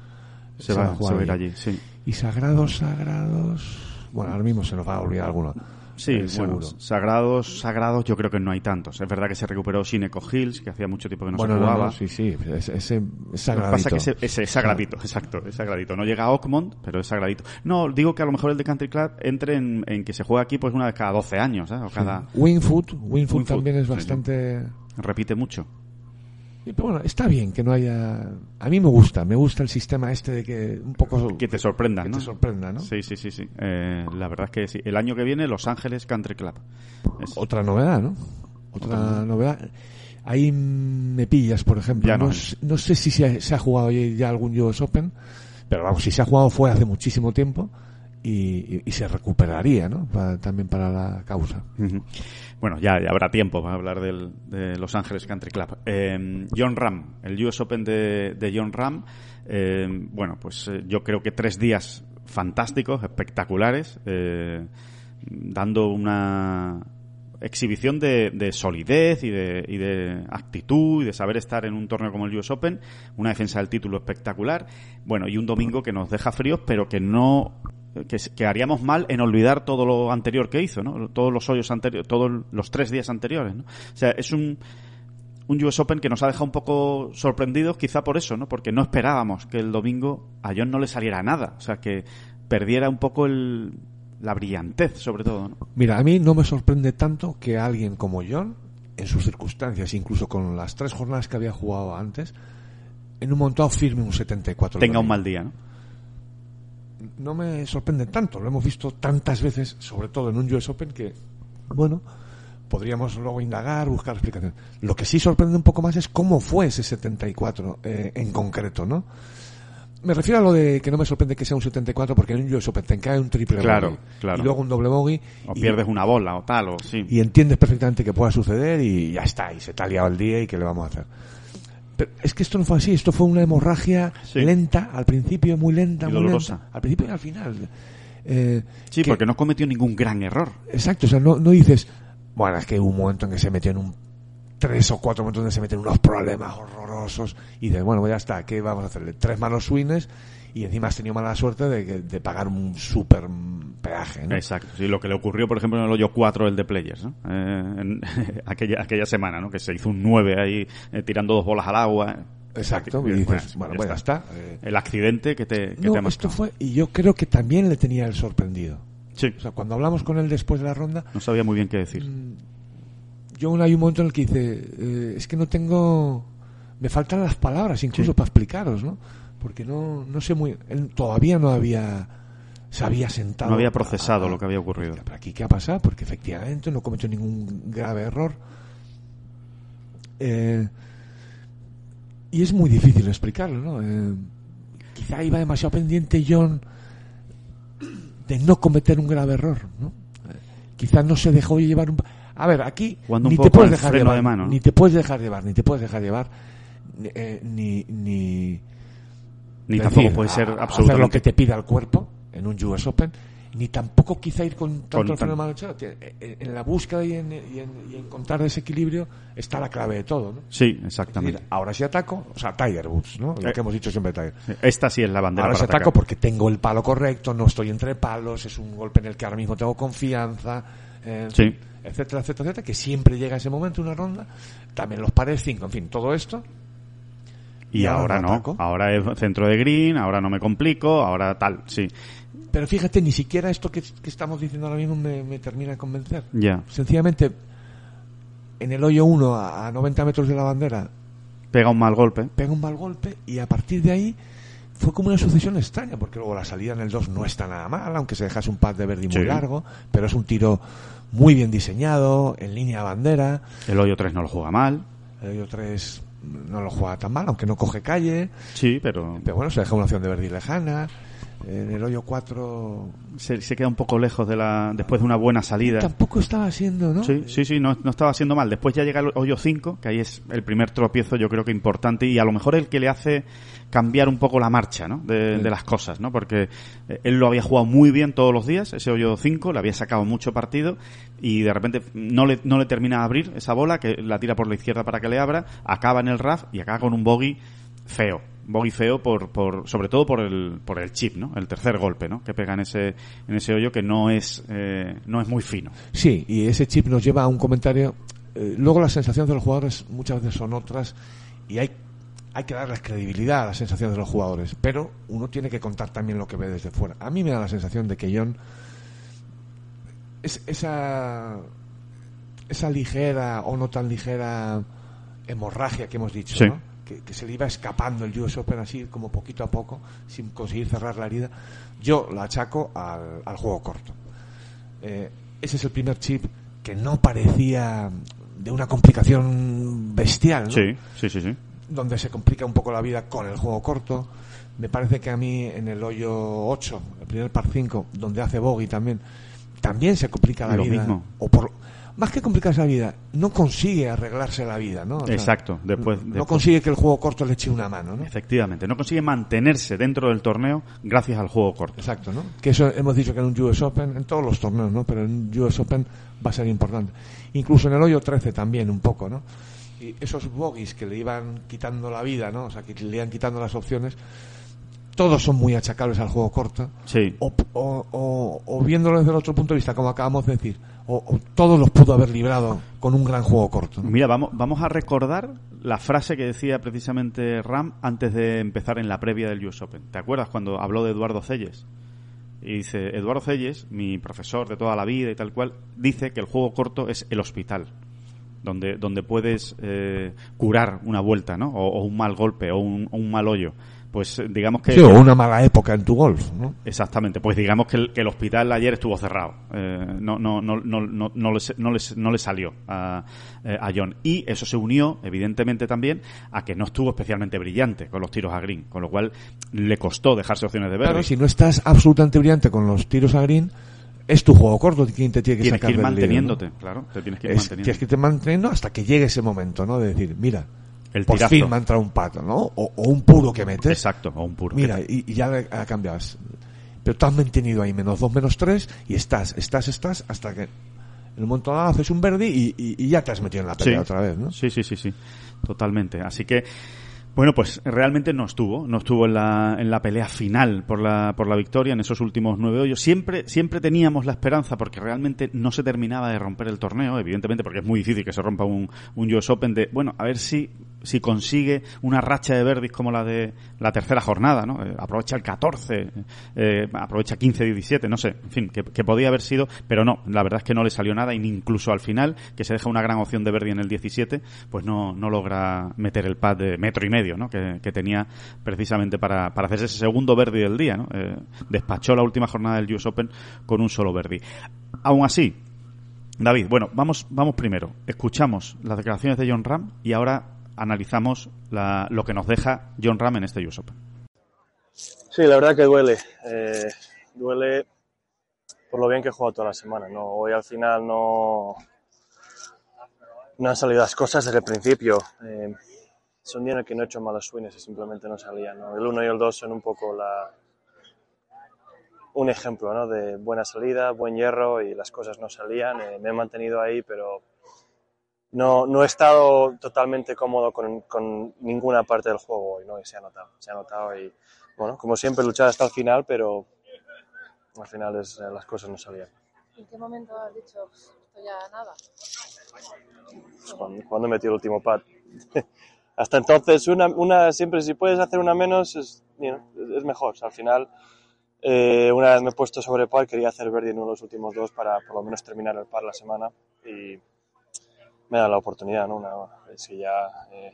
se, va, se va a ir allí, sí. Y sagrados, sagrados... Bueno, ahora mismo se nos va a olvidar alguno. Sí, eh, bueno, sagrados, sagrados, yo creo que no hay tantos. Es verdad que se recuperó Sineco Hills, que hacía mucho tiempo que no bueno, se jugaba. no, sí, sí, ese, es Lo que sagradito. pasa es que ese, ese es sagradito, exacto, es sagradito. No llega a Oakmont, pero es sagradito. No, digo que a lo mejor el de Country Club entre en, en que se juega aquí pues una vez cada 12 años, ¿eh? O cada... Wingfoot, Wingfoot Wingfoot, también es sí, sí. Repite mucho. Y, pero bueno, está bien que no haya... A mí me gusta, me gusta el sistema este de que un poco... Que te sorprendan, que ¿no? te sorprenda, ¿no? Sí, sí, sí, sí. Eh, la verdad es que sí. El año que viene, Los Ángeles Country Club. Es- Otra novedad, ¿no? Otra novedad. Ahí me pillas, por ejemplo. Ya no no, sé- no sé si se ha, se ha jugado ya, ya algún US Open, pero vamos, si se ha jugado fue hace muchísimo tiempo y, se recuperaría, ¿no? También para la causa. Bueno, ya, habrá tiempo para hablar del, de Los Ángeles Country Club. Eh, John Ram, el US Open de, John Ram. eh, bueno, pues eh, yo creo que tres días fantásticos, espectaculares, eh, dando una exhibición de, de solidez y de, y de actitud y de saber estar en un torneo como el US Open, una defensa del título espectacular, bueno, y un domingo que nos deja fríos, pero que no que, que haríamos mal en olvidar todo lo anterior que hizo, ¿no? Todos los hoyos anteriores, todos los tres días anteriores, ¿no? O sea, es un un US Open que nos ha dejado un poco sorprendidos, quizá por eso, ¿no? Porque no esperábamos que el domingo a John no le saliera nada, o sea, que perdiera un poco el, la brillantez, sobre todo, ¿no? Mira, a mí no me sorprende tanto que alguien como John, en sus circunstancias, incluso con las tres jornadas que había jugado antes, en un montado firme un 74. el Tenga un mal día, ¿no? No me sorprende tanto. Lo hemos visto tantas veces, sobre todo en un US Open, que, bueno, podríamos luego indagar, buscar explicaciones. Lo que sí sorprende un poco más es cómo fue ese 74 eh, en concreto, ¿no? Me refiero a lo de que no me sorprende que sea un 74 porque en un US Open te cae un triple Claro, bogey claro. y luego un doble bogey O y- pierdes una bola o tal, o sí. y entiendes perfectamente que pueda suceder y ya está, y se te ha liado el día y qué le vamos a hacer. Pero es que esto no fue así, esto fue una hemorragia Sí. lenta, al principio muy lenta, Y muy dolorosa. lenta, al principio y al final. Eh, Sí, que- porque no cometió ningún gran error. Exacto, o sea, no, no dices, bueno, es que hubo un momento en que se metió en un tres o cuatro momentos donde se meten unos problemas horrorosos y dices, bueno, pues ya está, ¿qué vamos a hacerle? Tres malos swings y encima has tenido mala suerte de, de pagar un súper mm, peaje, ¿no? Exacto, sí, lo que le ocurrió, por ejemplo, en el hoyo 4 del de Players, ¿no? Eh, en (laughs) aquella, aquella semana, ¿no? Que se hizo un 9 ahí, eh, tirando dos bolas al agua. Exacto, y Pues, dices, bueno, pues ya está. eh, El accidente que te, que no, te ha esto fue, y yo creo que también le tenía el sorprendido. Sí, O sea, cuando hablamos con él después de la ronda, no sabía muy bien qué decir. Yo hay un momento en el que dice, eh, es que no tengo, me faltan las palabras incluso Sí. para explicaros, ¿no? Porque no, no sé muy, él todavía no había, se había sentado. No había procesado a- a- lo que había ocurrido. ¿Pero aquí qué ha pasado? Porque efectivamente no cometió ningún grave error. Eh, y es muy difícil explicarlo, ¿no? Eh, quizá iba demasiado pendiente John de no cometer un grave error, ¿no? Eh, quizá no se dejó llevar un... A ver, aquí Jugando un ni te puedes dejar llevar, de mano, ¿no? ni te puedes dejar llevar, ni te puedes dejar llevar, ni, eh, ni, ni Ni tampoco puede ser a- absolutamente... hacer lo que te pida el cuerpo en un US Open ni tampoco quizá ir con tanto Con el freno de mano echado. Tie- eh, en la búsqueda y en, y, en, y encontrar ese equilibrio está la clave de todo ¿no? Sí, decir, exactamente. ahora sí ataco o sea Tiger Woods ¿no? lo Eh, que hemos dicho siempre Tiger Esta sí es la bandera ahora sí ataco atacar. porque tengo el palo correcto no estoy entre palos es un golpe en el que ahora mismo tengo confianza eh, Sí. Etcétera etcétera etcétera que siempre llega ese momento una ronda también los pares 5 en fin todo esto Y y ahora ahora no. ataco. Ahora es centro de green, ahora no me complico, ahora tal, sí. Pero fíjate, ni siquiera esto que, que estamos diciendo ahora mismo me, me termina de convencer. Ya. Sencillamente, en el hoyo 1 a, a 90 metros de la bandera, Pega un mal golpe. pega un mal golpe y a partir de ahí fue como una sucesión extraña, porque luego la salida en el 2 no está nada mal, aunque se dejase un pad de Verdi muy Sí. largo, pero es un tiro muy bien diseñado, en línea de bandera. El hoyo 3 no lo juega mal. El hoyo 3 no lo juega tan mal, aunque no coge calle, Sí, pero pero bueno, se deja una opción de Verdi lejana. En el hoyo 4 se, se queda un poco lejos de la después de una buena salida. tampoco estaba siendo, ¿no? Sí, sí, sí, no, no estaba haciendo mal. Después ya llega el hoyo 5, que ahí es el primer tropiezo, yo creo que importante, y a lo mejor el que le hace cambiar un poco la marcha ¿no? de, Sí. de las cosas, ¿no? Porque eh, él lo había jugado muy bien todos los días, ese hoyo 5, le había sacado mucho partido, y de repente no le, no le termina de abrir esa bola, que la tira por la izquierda para que le abra, acaba en el RAF y acaba con un bogey feo. Bogey feo por, por, sobre todo por el, por el chip, ¿no? El tercer golpe, ¿no? Que pega en ese, en ese hoyo que no es, eh, no es muy fino. Sí, y ese chip nos lleva a un comentario. eh, luego las sensaciones de los jugadores muchas veces son otras y hay, hay que darles credibilidad a las sensaciones de los jugadores, pero uno tiene que contar también lo que ve desde fuera. A mí me da la sensación de que John es, esa esa ligera o no tan ligera hemorragia que hemos dicho, Sí. ¿no? Que, que se le iba escapando el US Open así como poquito a poco sin conseguir cerrar la herida, yo la achaco al, al juego corto. Eh, ese es el primer chip que no parecía de una complicación bestial, ¿no? Sí, sí, sí, sí. donde se complica un poco la vida con el juego corto. Me parece que a mí en el hoyo 8, el primer par 5, donde hace bogey también, también se complica la Lo vida. mismo. O por, más que complicarse la vida, no consigue arreglarse la vida, ¿no? O sea, Exacto, después- no consigue que el juego corto le eche una mano, ¿no? Efectivamente, no consigue mantenerse dentro del torneo gracias al juego corto. Exacto, ¿no? Que eso hemos dicho que en un US Open, en todos los torneos, ¿no? Pero en un US Open va a ser importante. Incluso en el hoyo 13 también, un poco, ¿no? Y esos bogies que le iban quitando la vida, ¿no? O sea, que le iban quitando las opciones, todos son muy achacables al juego corto. Sí, O, o, o- o viéndolo desde el otro punto de vista, como acabamos de decir, o, todos los pudo haber librado con un gran juego corto. Mira, vamos, vamos a recordar la frase que decía precisamente Ram antes de empezar en la previa del US Open. ¿Te acuerdas cuando habló de Eduardo Celles? Y dice, Eduardo Celles, mi profesor de toda la vida y tal cual, dice que el juego corto es el hospital, donde, donde puedes eh, curar una vuelta, ¿no? O, o un mal golpe o un, o un mal hoyo. Pues digamos que... Sí, o una mala época en tu golf, ¿no? Exactamente, pues digamos que el, que el hospital ayer estuvo cerrado. Eh, no, no, no, no, no, no, le, no, le, no le salió a, eh, a John. Y eso se unió, evidentemente, también a que no estuvo especialmente brillante con los tiros a green, con lo cual le costó dejarse opciones de ver. Claro, si no estás absolutamente brillante con los tiros a green, es tu juego corto quien te tiene que tienes sacar que ir del lío, ¿no? manteniéndote, claro, te tienes que ir Es- manteniendo. tienes que irte manteniendo hasta que llegue ese momento, ¿no? De decir, mira, El por tirazo. fin me ha entrado un pato, ¿no? O, o un puro que metes. Exacto, o un puro. Mira, y, y ya ha cambiado. Pero tú has mantenido ahí menos dos, menos tres, y estás, estás, estás, hasta que en un momento dado haces un verde y, y- y ya te has metido en la pelea Sí. otra vez, ¿no? Sí, sí, sí, sí, totalmente. Así que, bueno, pues realmente no estuvo, no estuvo en la, en la pelea final por la, por la victoria en esos últimos nueve hoyos. Siempre, siempre teníamos la esperanza porque realmente no se terminaba de romper el torneo, evidentemente porque es muy difícil que se rompa un, un US Open de, bueno, a ver si, si consigue una racha de verdis como la de la tercera jornada, ¿no? Eh, aprovecha el 14, eh, aprovecha 15-17, no sé, en fin, que, que podía haber sido, pero no, la verdad es que no le salió nada incluso al final, que se deja una gran opción de Verdi en el 17, pues no, no logra meter el pad de metro y medio, Que, tenía precisamente para, para hacerse ese segundo Verdi del día. Eh, despachó la última jornada del US Open con un solo Verdi. Aún así, David, bueno, vamos, vamos primero. Escuchamos las declaraciones de John Ram y ahora analizamos la- lo que nos deja John Ram en este US Open. Sí, la verdad que duele. Eh, duele por lo bien que he jugado toda la semana. ¿no? Hoy al final no, no han salido las cosas desde el principio. Eh, es un día en el que no he hecho malos swings y simplemente no salían. ¿no? El 1 y el 2 son un poco la, un ejemplo ¿no? de buena salida, buen hierro y las cosas no salían. Eh, me he mantenido ahí, pero no, no he estado totalmente cómodo con, con ninguna parte del juego hoy, ¿no? Y se ha notado, se ha notado y, bueno, como siempre, luchar hasta el final, pero al final es, eh, las cosas no salían. ¿En qué momento has dicho esto ya nada? Pues cuando, cuando metí el último pad. (laughs) hasta entonces, una, siempre si puedes hacer una menos, es, es mejor. Al final, eh, una vez me he puesto sobre par, quería hacer verde en uno de los últimos dos para por lo menos terminar el par la semana y me da la oportunidad, ¿no? Una, es que ya, eh,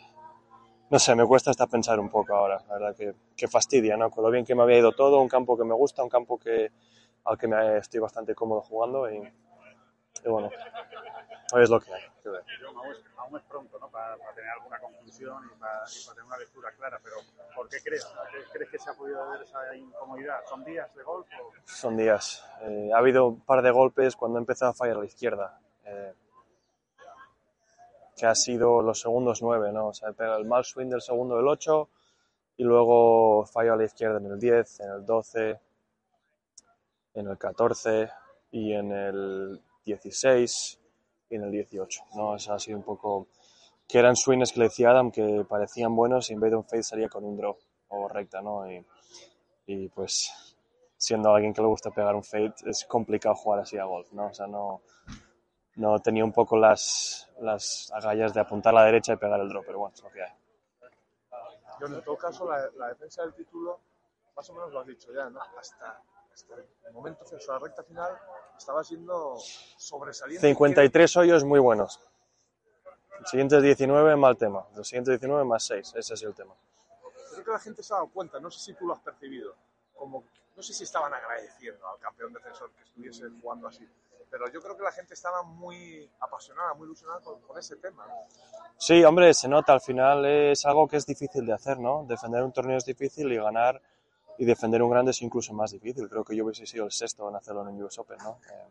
no sé, me cuesta hasta pensar un poco ahora, la verdad que, que fastidia, ¿no? Con lo bien que me había ido todo, un campo que me gusta, un campo que, al que me estoy bastante cómodo jugando y bueno, hoy es lo que hay. que ver. Aún es, aún es pronto ¿no? para, para tener alguna conclusión y para, y para tener una lectura clara, pero ¿por qué crees? ¿Por qué crees que se ha podido ver esa incomodidad? ¿Son días de golf? O... Son días. Eh, ha habido un par de golpes cuando he empezado a fallar a la izquierda. Eh, que ha sido los segundos nueve, ¿no? O sea, el mal swing del segundo del 8 y luego fallo a la izquierda en el 10, en el 12, en el 14 y en el 16 y en el 18, ¿no? Eso ha sido un poco... que eran swings que le decía Adam que parecían buenos y en vez de un fade salía con un draw o recta, ¿no? Y, y pues siendo alguien que le gusta pegar un fade es complicado jugar así a golf, ¿no? O sea, no, no tenía un poco las, las agallas de apuntar a la derecha y pegar el draw, pero bueno, es lo que hay. Yo, en todo caso, la, la defensa del título, más o menos lo has dicho ya, ¿no? Hasta, hasta el momento, hasta la recta final, estaba siendo sobresaliente. 53 hoyos muy buenos. El siguiente 19, mal tema. El siguiente 19 más 6, ese es el tema. Creo que la gente se ha dado cuenta, no sé si tú lo has percibido, como, no sé si estaban agradeciendo al campeón defensor que estuviese jugando así, pero yo creo que la gente estaba muy apasionada, muy ilusionada con, con ese tema. ¿no? Sí, hombre, se nota, al final es algo que es difícil de hacer, ¿no? Defender un torneo es difícil y ganar y defender un grande es incluso más difícil. Creo que yo hubiese sido el sexto en hacerlo en el US Open, ¿no? Eh,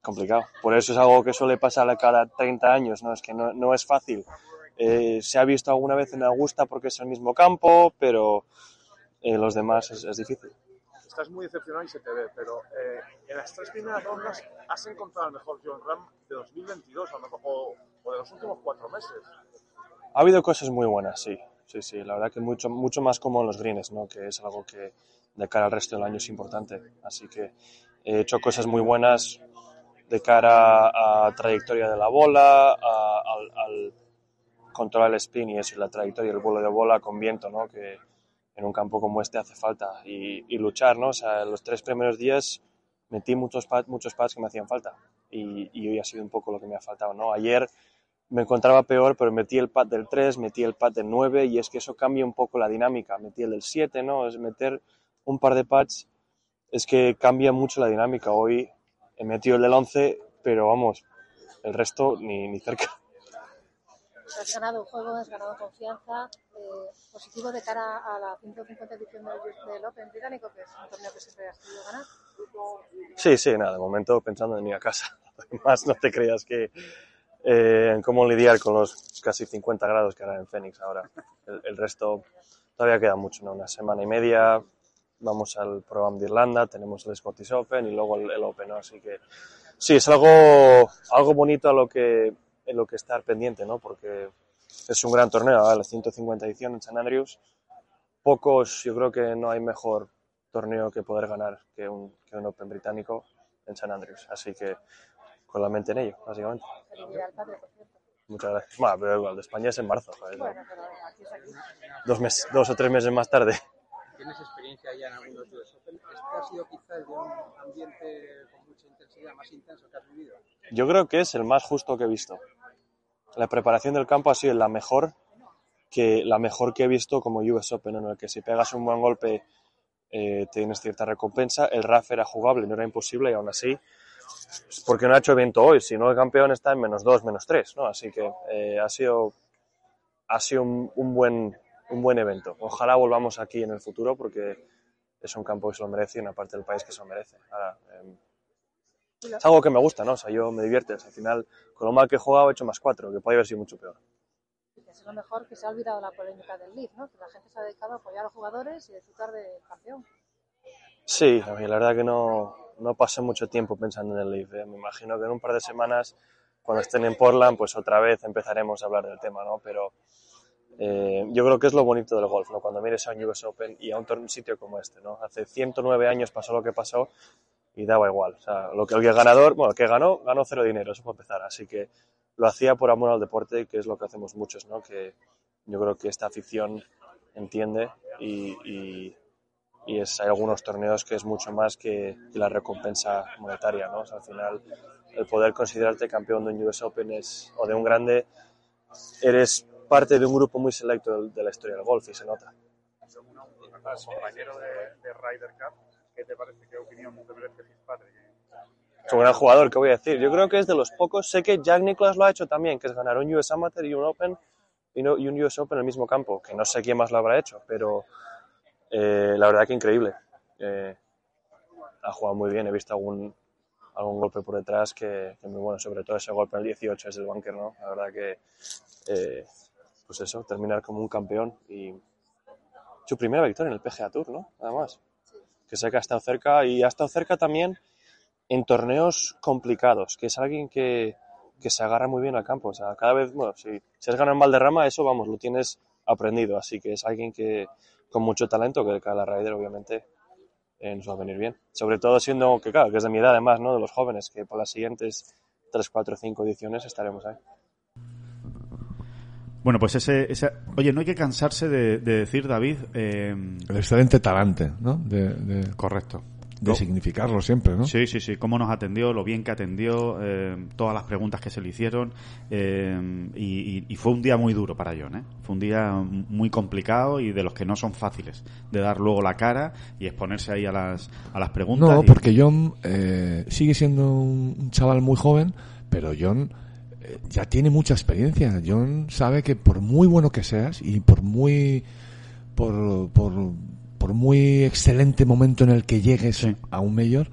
complicado. Por eso es algo que suele pasar cada 30 años, ¿no? Es que no, no es fácil. Eh, se ha visto alguna vez en Augusta porque es el mismo campo, pero eh, los demás es, es difícil. Estás muy decepcionado y se te ve, pero eh, en las tres primeras rondas has encontrado el mejor John Ram de 2022 a lo mejor, o, o de los últimos cuatro meses. Ha habido cosas muy buenas, sí. Sí, sí, la verdad que mucho, mucho más como los greens, ¿no? Que es algo que de cara al resto del año es importante. Así que he hecho cosas muy buenas de cara a trayectoria de la bola, a- al, al controlar el spin y eso, la trayectoria del vuelo de bola con viento, ¿no? Que en un campo como este hace falta. Y, y luchar, ¿no? O sea, los tres primeros días metí muchos pads, muchos pads que me hacían falta. Y, y hoy ha sido un poco lo que me ha faltado, ¿no? Ayer me encontraba peor, pero metí el pad del 3, metí el pad del 9 y es que eso cambia un poco la dinámica. Metí el del 7, ¿no? Es meter un par de pads, es que cambia mucho la dinámica. Hoy he metido el del 11, pero vamos, el resto ni, ni cerca. Has ganado un juego, has ganado confianza. eh, positivo de cara a la 150 edición del, del Open británico, que es un torneo que siempre has querido ganar. Sí, sí, nada, de momento pensando en ir a casa. (laughs) Además, no te creas que eh, en cómo lidiar con los casi 50 grados que hará en Phoenix ahora. El, resto todavía queda mucho, ¿no? Una semana y media, vamos al programa de Irlanda, tenemos el Scottish Open y luego el, Open. Así que sí, es algo, algo bonito a lo que, en lo que estar pendiente, ¿no? Porque es un gran torneo, ¿vale? la 150 edición en San Andrews. Pocos, yo creo que no hay mejor torneo que poder ganar que un, que un Open británico en San Andrews. Así que con la mente en ello, básicamente. Muchas gracias. Bueno, pero igual, de España es en marzo. Bueno, pero aquí es aquí. dos, meses, dos o tres meses más tarde. ¿Tienes experiencia ya en algunos US Open? ¿Este ha sido quizás de un ambiente con mucha intensidad más intenso que has vivido? Yo creo que es el más justo que he visto. La preparación del campo ha sido la mejor que, la mejor que he visto como US Open, en el que si pegas un buen golpe eh, tienes cierta recompensa. El RAF era jugable, no era imposible y aún así, porque no ha hecho evento hoy, si no el campeón está en menos 2, menos 3, ¿no? Así que eh, ha sido, ha sido un, un buen, un buen evento. Ojalá volvamos aquí en el futuro porque es un campo que se lo merece y una parte del país que se lo merece. Ahora, eh, es algo que me gusta, ¿no? O sea, yo me divierte. Al final, con lo mal que he jugado, he hecho más cuatro, que podría haber sido mucho peor. Y que es lo mejor que se ha olvidado la polémica del Leaf, ¿no? Que la gente se ha dedicado a apoyar a los jugadores y disfrutar del campeón. Sí, la verdad que no, no pasé mucho tiempo pensando en el Leaf. ¿eh? Me imagino que en un par de semanas, cuando estén en Portland, pues otra vez empezaremos a hablar del tema, ¿no? Pero eh, yo creo que es lo bonito del golf, ¿no? Cuando mires a un US Open y a un, sitio como este, ¿no? Hace 109 años pasó lo que pasó y daba igual. O sea, lo que el ganador, bueno, el que ganó, ganó cero dinero, eso para empezar. Así que lo hacía por amor al deporte, que es lo que hacemos muchos, ¿no? Que yo creo que esta afición entiende y, y es, hay algunos torneos que es mucho más que, que la recompensa monetaria, ¿no? O sea, al final, el poder considerarte campeón de un US Open es, o de un grande, eres parte de un grupo muy selecto de, la historia del golf y se nota. Compañero de, de Ryder Cup, ¿qué te parece? ¿Qué opinión te merece Fitzpatrick? Es un gran jugador, ¿qué voy a decir? Yo creo que es de los pocos, sé que Jack Nicklaus lo ha hecho también, que es ganar un US Amateur y un Open y, no- y un US Open en el mismo campo, que no sé quién más lo habrá hecho, pero eh, la verdad que increíble. Eh, ha jugado muy bien, he visto algún, algún golpe por detrás que, que muy bueno, sobre todo ese golpe en el 18 es el bunker, ¿no? La verdad que, eh, pues eso, terminar como un campeón y su primera victoria en el PGA Tour, ¿no? Nada más. Que sé que ha estado cerca y ha estado cerca también en torneos complicados, que es alguien que, que se agarra muy bien al campo. O sea, cada vez, bueno, si, si has ganado en Valderrama, eso, vamos, lo tienes aprendido. Así que es alguien que con mucho talento, que cada Ryder, obviamente, eh, nos va a venir bien. Sobre todo siendo, que claro, que es de mi edad además, ¿no? De los jóvenes, que para las siguientes 3, 4, 5 ediciones estaremos ahí. Bueno, pues ese, ese- Oye, no hay que cansarse de, de decir, David... eh, El excelente talante, ¿no? De, de, correcto. De significarlo siempre, ¿no? Sí, sí, sí. Cómo nos atendió, lo bien que atendió, eh, todas las preguntas que se le hicieron. eh, y, fue un día muy duro para John, ¿eh? Fue un día muy complicado y de los que no son fáciles de dar luego la cara y exponerse ahí a las, a las preguntas. No, y- porque John eh, sigue siendo un chaval muy joven, pero John ya tiene mucha experiencia. John sabe que por muy bueno que seas y por muy por, por, por muy excelente momento en el que llegues Sí. a un mayor,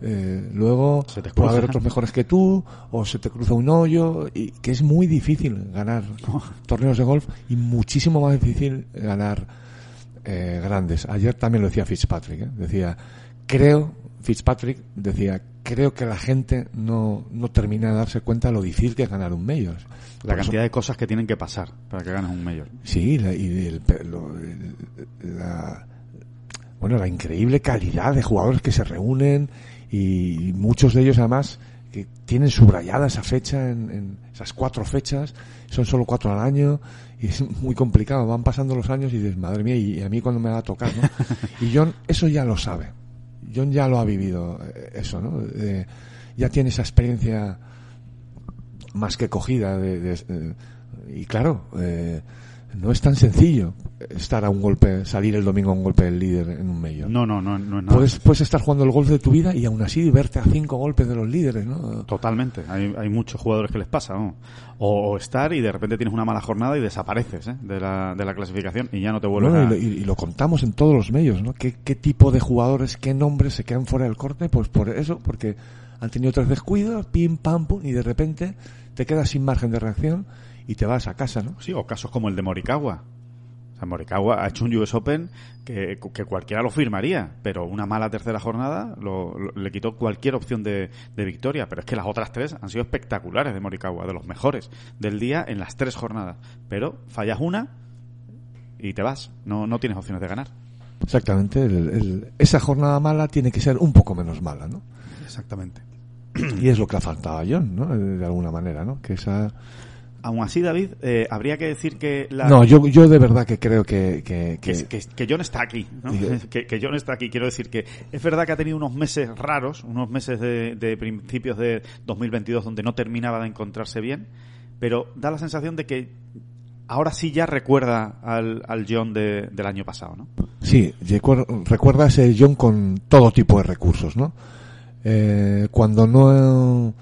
eh, luego Se te puede haber otros mejores que tú o se te cruza un hoyo y que es muy difícil ganar torneos de golf y muchísimo más difícil ganar eh, grandes. Ayer también lo decía Fitzpatrick, ¿eh? decía, creo, Fitzpatrick decía, creo que la gente no, no termina de darse cuenta de lo difícil que es ganar un Major. La Por eso- cantidad de cosas que tienen que pasar para que ganes un mayor. Sí, la, y el, lo- el- la, bueno, la increíble calidad de jugadores que se reúnen y, muchos de ellos además que tienen subrayada esa fecha en, en esas cuatro fechas, son solo cuatro al año y es muy complicado, van pasando los años y dices, madre mía, y a mí cuando me va a tocar, ¿no? (laughs) Y John eso ya lo sabe, John ya lo ha vivido, eh, eso, ¿no? Eh, ya tiene esa experiencia más que cogida. De, de- eh, y claro, eh, no es tan sencillo estar a un golpe, salir el domingo a un golpe del líder en un medio. No, no, no, no es nada. Puedes, puedes estar jugando el golf de tu vida y aún así verte a cinco golpes de los líderes, ¿no? Totalmente. Hay, hay muchos jugadores que les pasa. ¿no? O, o estar y de repente tienes una mala jornada y desapareces ¿eh? de, la, de la clasificación y ya no te vuelves Bueno, a... y, lo, y- y lo contamos en todos los medios, ¿no? ¿Qué, ¿Qué tipo de jugadores, qué nombres se quedan fuera del corte? Pues por eso, porque han tenido tres descuidos, pim, pam, pum, y de repente te quedas sin margen de reacción y te vas a casa, ¿no? Sí, o casos como el de Morikawa. O sea, Morikawa ha hecho un US Open que, que cualquiera lo firmaría, pero una mala tercera jornada lo- lo- le quitó cualquier opción de, de victoria. Pero es que las otras tres han sido espectaculares de Morikawa, de los mejores del día en las tres jornadas. Pero fallas una y te vas. No, no tienes opciones de ganar. Exactamente. el- el- esa jornada mala tiene que ser un poco menos mala, ¿no? Exactamente. Y es lo que ha faltado a John, ¿no? De alguna manera, ¿no? Que esa... Aún así, David, eh, habría que decir que la... No, yo, yo de verdad que creo que... que, que, que- que- John está aquí, ¿no? (laughs) Que, que John está aquí. Quiero decir que es verdad que ha tenido unos meses raros, unos meses de, de principios de 2022 donde no terminaba de encontrarse bien, pero da la sensación de que ahora sí ya recuerda al, al John de- del año pasado, ¿no? Sí, recuer- recuerda ese John con todo tipo de recursos, ¿no? Eh, cuando no...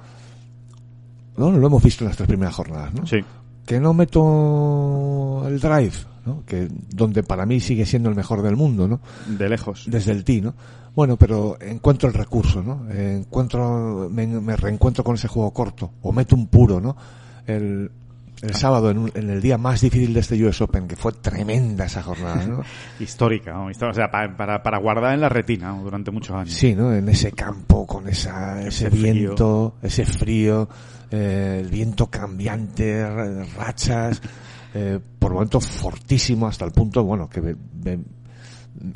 No, lo hemos visto en las tres primeras jornadas, ¿no? Sí. Que no meto el drive, ¿no? Que donde para mí sigue siendo el mejor del mundo, ¿no? De lejos. Desde el tee, ¿no? Bueno, pero encuentro el recurso, ¿no? Encuentro, me, me reencuentro con ese juego corto, o meto un puro, ¿no? El, el sábado, en, un- en el día más difícil de este US Open, que fue tremenda esa jornada, ¿no? (laughs) Histórica, ¿no? O sea, pa- para, para guardar en la retina ¿no? durante muchos años. Sí, ¿no? En ese campo, con esa, ese, Ese frío. viento, ese frío, eh, el viento cambiante, rachas, eh, por momentos fortísimo hasta el punto, bueno, que ve- ve-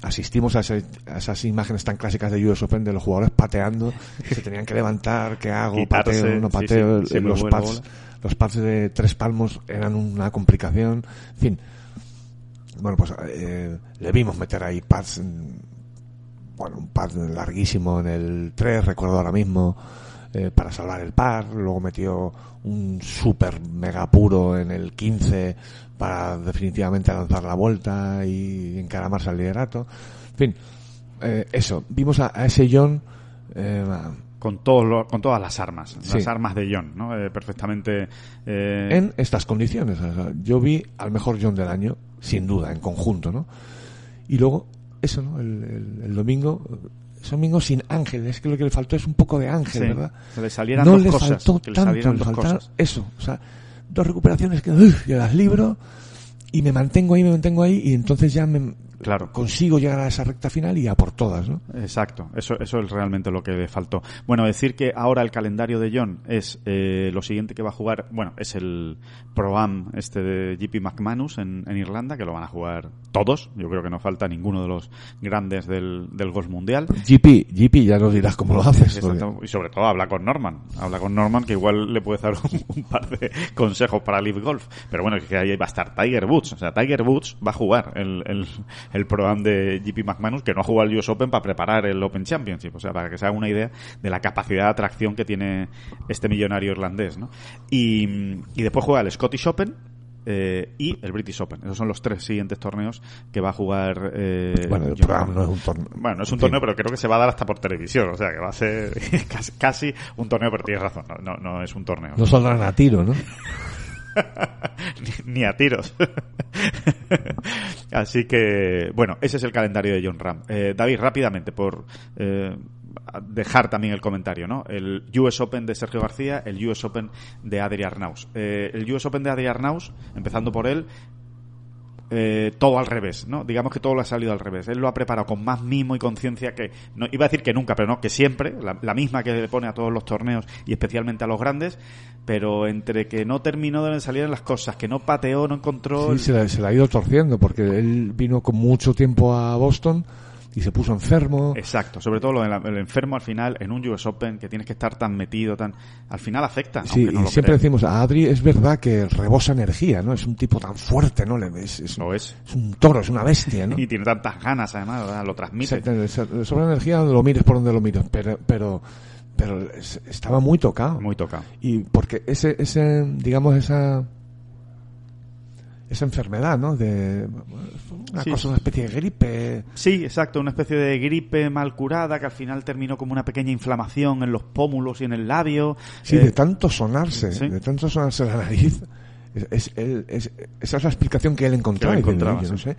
asistimos a, ese- a esas imágenes tan clásicas de US Open de los jugadores pateando, se tenían que levantar, ¿qué hago? Quitarse, pateo, no pateo, sí, sí, me los pads, los pads de tres palmos eran una complicación, en fin. Bueno, pues eh, le vimos meter ahí pads, bueno, un pad larguísimo en el 3, recuerdo ahora mismo, eh, para salvar el par, luego metió un super mega puro en el 15 para definitivamente lanzar la vuelta y encaramarse al liderato. En fin, eh, eso, vimos a, a ese John eh, Con, todos los- con todas las armas, Sí. las armas de John, ¿no? Eh, perfectamente... eh, en estas condiciones. O sea, yo vi al mejor John del año, sin duda, en conjunto, ¿no? Y luego, eso, ¿no? El, el- el domingo, ese domingo sin Ángel, es que lo que le faltó es un poco de Ángel, Sí, ¿verdad? que le salieran no dos le cosas, faltó tanto, le dos faltaron cosas. eso, o sea, dos recuperaciones que uf, las libro y me mantengo ahí, me mantengo ahí y entonces ya me Claro. consigo llegar a esa recta final y a por todas, ¿no? Exacto, eso, eso es realmente lo que le faltó. Bueno, decir que ahora el calendario de John es eh, lo siguiente que va a jugar, bueno, es el Pro-Am este de JP McManus en, en Irlanda, que lo van a jugar todos, yo creo que no falta ninguno de los grandes del, del golf mundial. GP, GP, ya nos dirás cómo lo haces. Exacto. Y sobre todo habla con Norman. Habla con Norman que igual le puede dar un, (laughs) un par de consejos para Live Golf. Pero bueno, es que ahí va a estar Tiger Woods. O sea, Tiger Woods va a jugar el, el, el Pro-Am de GP McManus que no ha jugado el US Open para preparar el Open Championship. O sea, para que se haga una idea de la capacidad de atracción que tiene este millonario irlandés, ¿no? Y, y después juega el Scottish Open, eh, y el British Open. Esos son los tres siguientes torneos que va a jugar. Eh, Bueno, el Ram. no es un torneo. Bueno, no es un torneo, pero creo que se va a dar hasta por televisión. O sea, que va a ser (laughs) casi, casi un torneo, pero tienes razón. No, no, no es un torneo. No saldrán a tiro, ¿no? (laughs) (laughs) ni, a tiros. (laughs) Así que, bueno, ese es el calendario de John Ram. Eh, David, rápidamente, por eh, dejar también el comentario, ¿no? El US Open de Sergio García, el US Open de Adri Arnaus. Eh, el US Open de Adri Arnaus, empezando por él, eh, todo al revés, ¿no? Digamos que todo lo ha salido al revés. Él lo ha preparado con más mimo y conciencia que, no, iba a decir que nunca, pero no, que siempre, la, la misma que le pone a todos los torneos y especialmente a los grandes, pero entre que no terminó de salir en las cosas, que no pateó, no encontró... Sí, se la, se la ha ido torciendo porque él vino con mucho tiempo a Boston y se puso enfermo. Exacto, sobre todo lo del el enfermo al final en un US Open que tienes que estar tan metido, tan al final afecta. Sí, no y siempre decimos, a Adri es verdad que rebosa energía, ¿no? Es un tipo tan fuerte, ¿no? Le- Es, es, Lo es. es un toro, es una bestia, ¿no? (laughs) Y tiene tantas ganas además, ¿verdad? lo transmite. Exacto, le sobra energía lo mires por donde lo mires, pero, pero, pero es- estaba muy tocado. Muy tocado. Y porque ese, ese, digamos, esa, esa enfermedad, ¿no? De una Sí. cosa, una especie de gripe. Sí, exacto, una especie de gripe mal curada que al final terminó como una pequeña inflamación en los pómulos y en el labio. Sí, Eh, de tanto sonarse, sí. de tanto sonarse la nariz. Es, es- él- es- esa es la explicación que él encontraba. Que encontraba, "Oye, no sí. sé,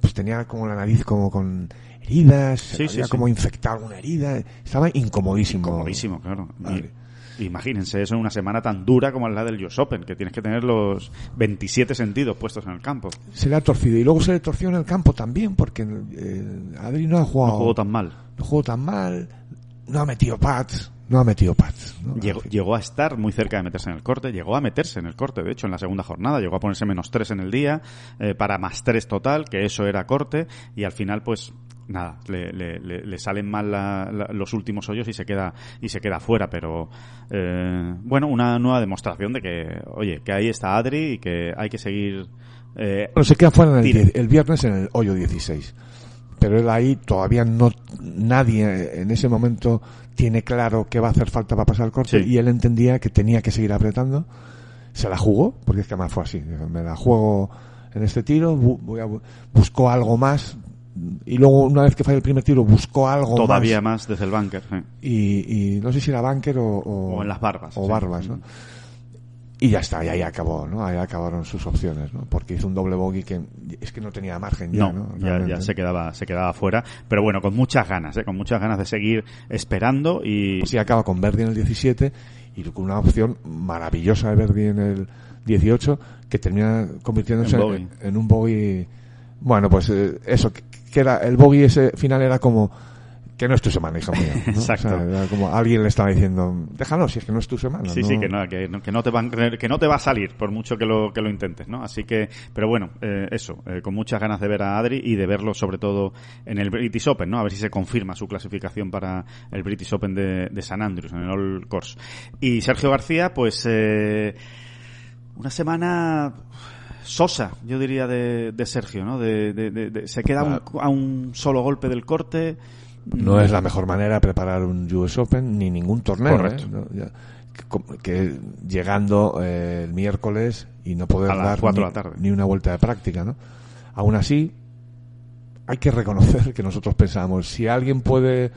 pues tenía como la nariz como con heridas, había como infectado alguna herida. Estaba incomodísimo. Comodísimo, claro. Y-. imagínense eso en una semana tan dura como la del US Open, que tienes que tener los 27 sentidos puestos en el campo. Se le ha torcido. Y luego se le torció en el campo también, porque eh, Adri no ha No jugado, jugó tan mal. no jugó tan mal, no ha metido pads, no ha metido pads. ¿no? Llegó, llegó a estar muy cerca de meterse en el corte, llegó a meterse en el corte, de hecho, en la segunda jornada, llegó a ponerse menos 3 en el día, eh, para más 3 total, que eso era corte, y al final, pues, nada, le, le- le- le salen mal la- la- los últimos hoyos y se queda y se queda fuera, pero eh, bueno, una nueva demostración de que, oye, que ahí está Adri y que hay que seguir... eh, Bueno, se queda fuera en el, el viernes en el hoyo 16. Pero él ahí todavía no, nadie en ese momento tiene claro qué va a hacer falta para pasar el corte Sí. y él entendía que tenía que seguir apretando. Se la jugó, porque es que además fue así. Me la juego en este tiro, bu- voy a bu- buscó algo más y luego una vez que falló el primer tiro buscó algo todavía más más desde el bunker. sí. y, y no sé si era bunker o, o, O en las barbas, o sí. barbas, ¿no? Y ya está, y ahí acabó, ¿no? Ahí acabaron sus opciones, ¿no? Porque hizo un doble bogey que es que no tenía margen ya, no, ¿no? ya, ya se quedaba se quedaba fuera, pero bueno, con muchas ganas, ¿eh? con muchas ganas de seguir esperando y Sí, acaba con Verdi en el 17 y con una opción maravillosa de Verdi en el 18 que termina convirtiéndose En en, bogey. en un bogey. Bueno, pues eh, eso, que, era el bogey ese final era como que no es tu semana, hijo mío. ¿no? Exacto. (laughs) O sea, era como alguien le estaba diciendo, déjalo, si es que no es tu semana. Sí, no- sí, que no, que, no- que no te van, que no te va a salir por mucho que lo, que lo intentes, ¿no? Así que, pero bueno, eh, eso, eh, con muchas ganas de ver a Adri y de verlo sobre todo en el British Open, ¿no? A ver si se confirma su clasificación para el British Open de, de San Andrews, en el All Course. Y Sergio García, pues, eh, una semana sosa, yo diría, de, de Sergio, ¿no? De, se queda a un, a un solo golpe del corte. No es la mejor manera de preparar un US Open ni ningún torneo. Correcto. ¿eh? No, ya- que, llegando eh, el miércoles y no poder dar ni, la tarde. ni una vuelta de práctica, ¿no? Aún así, hay que reconocer que nosotros pensamos, si alguien puede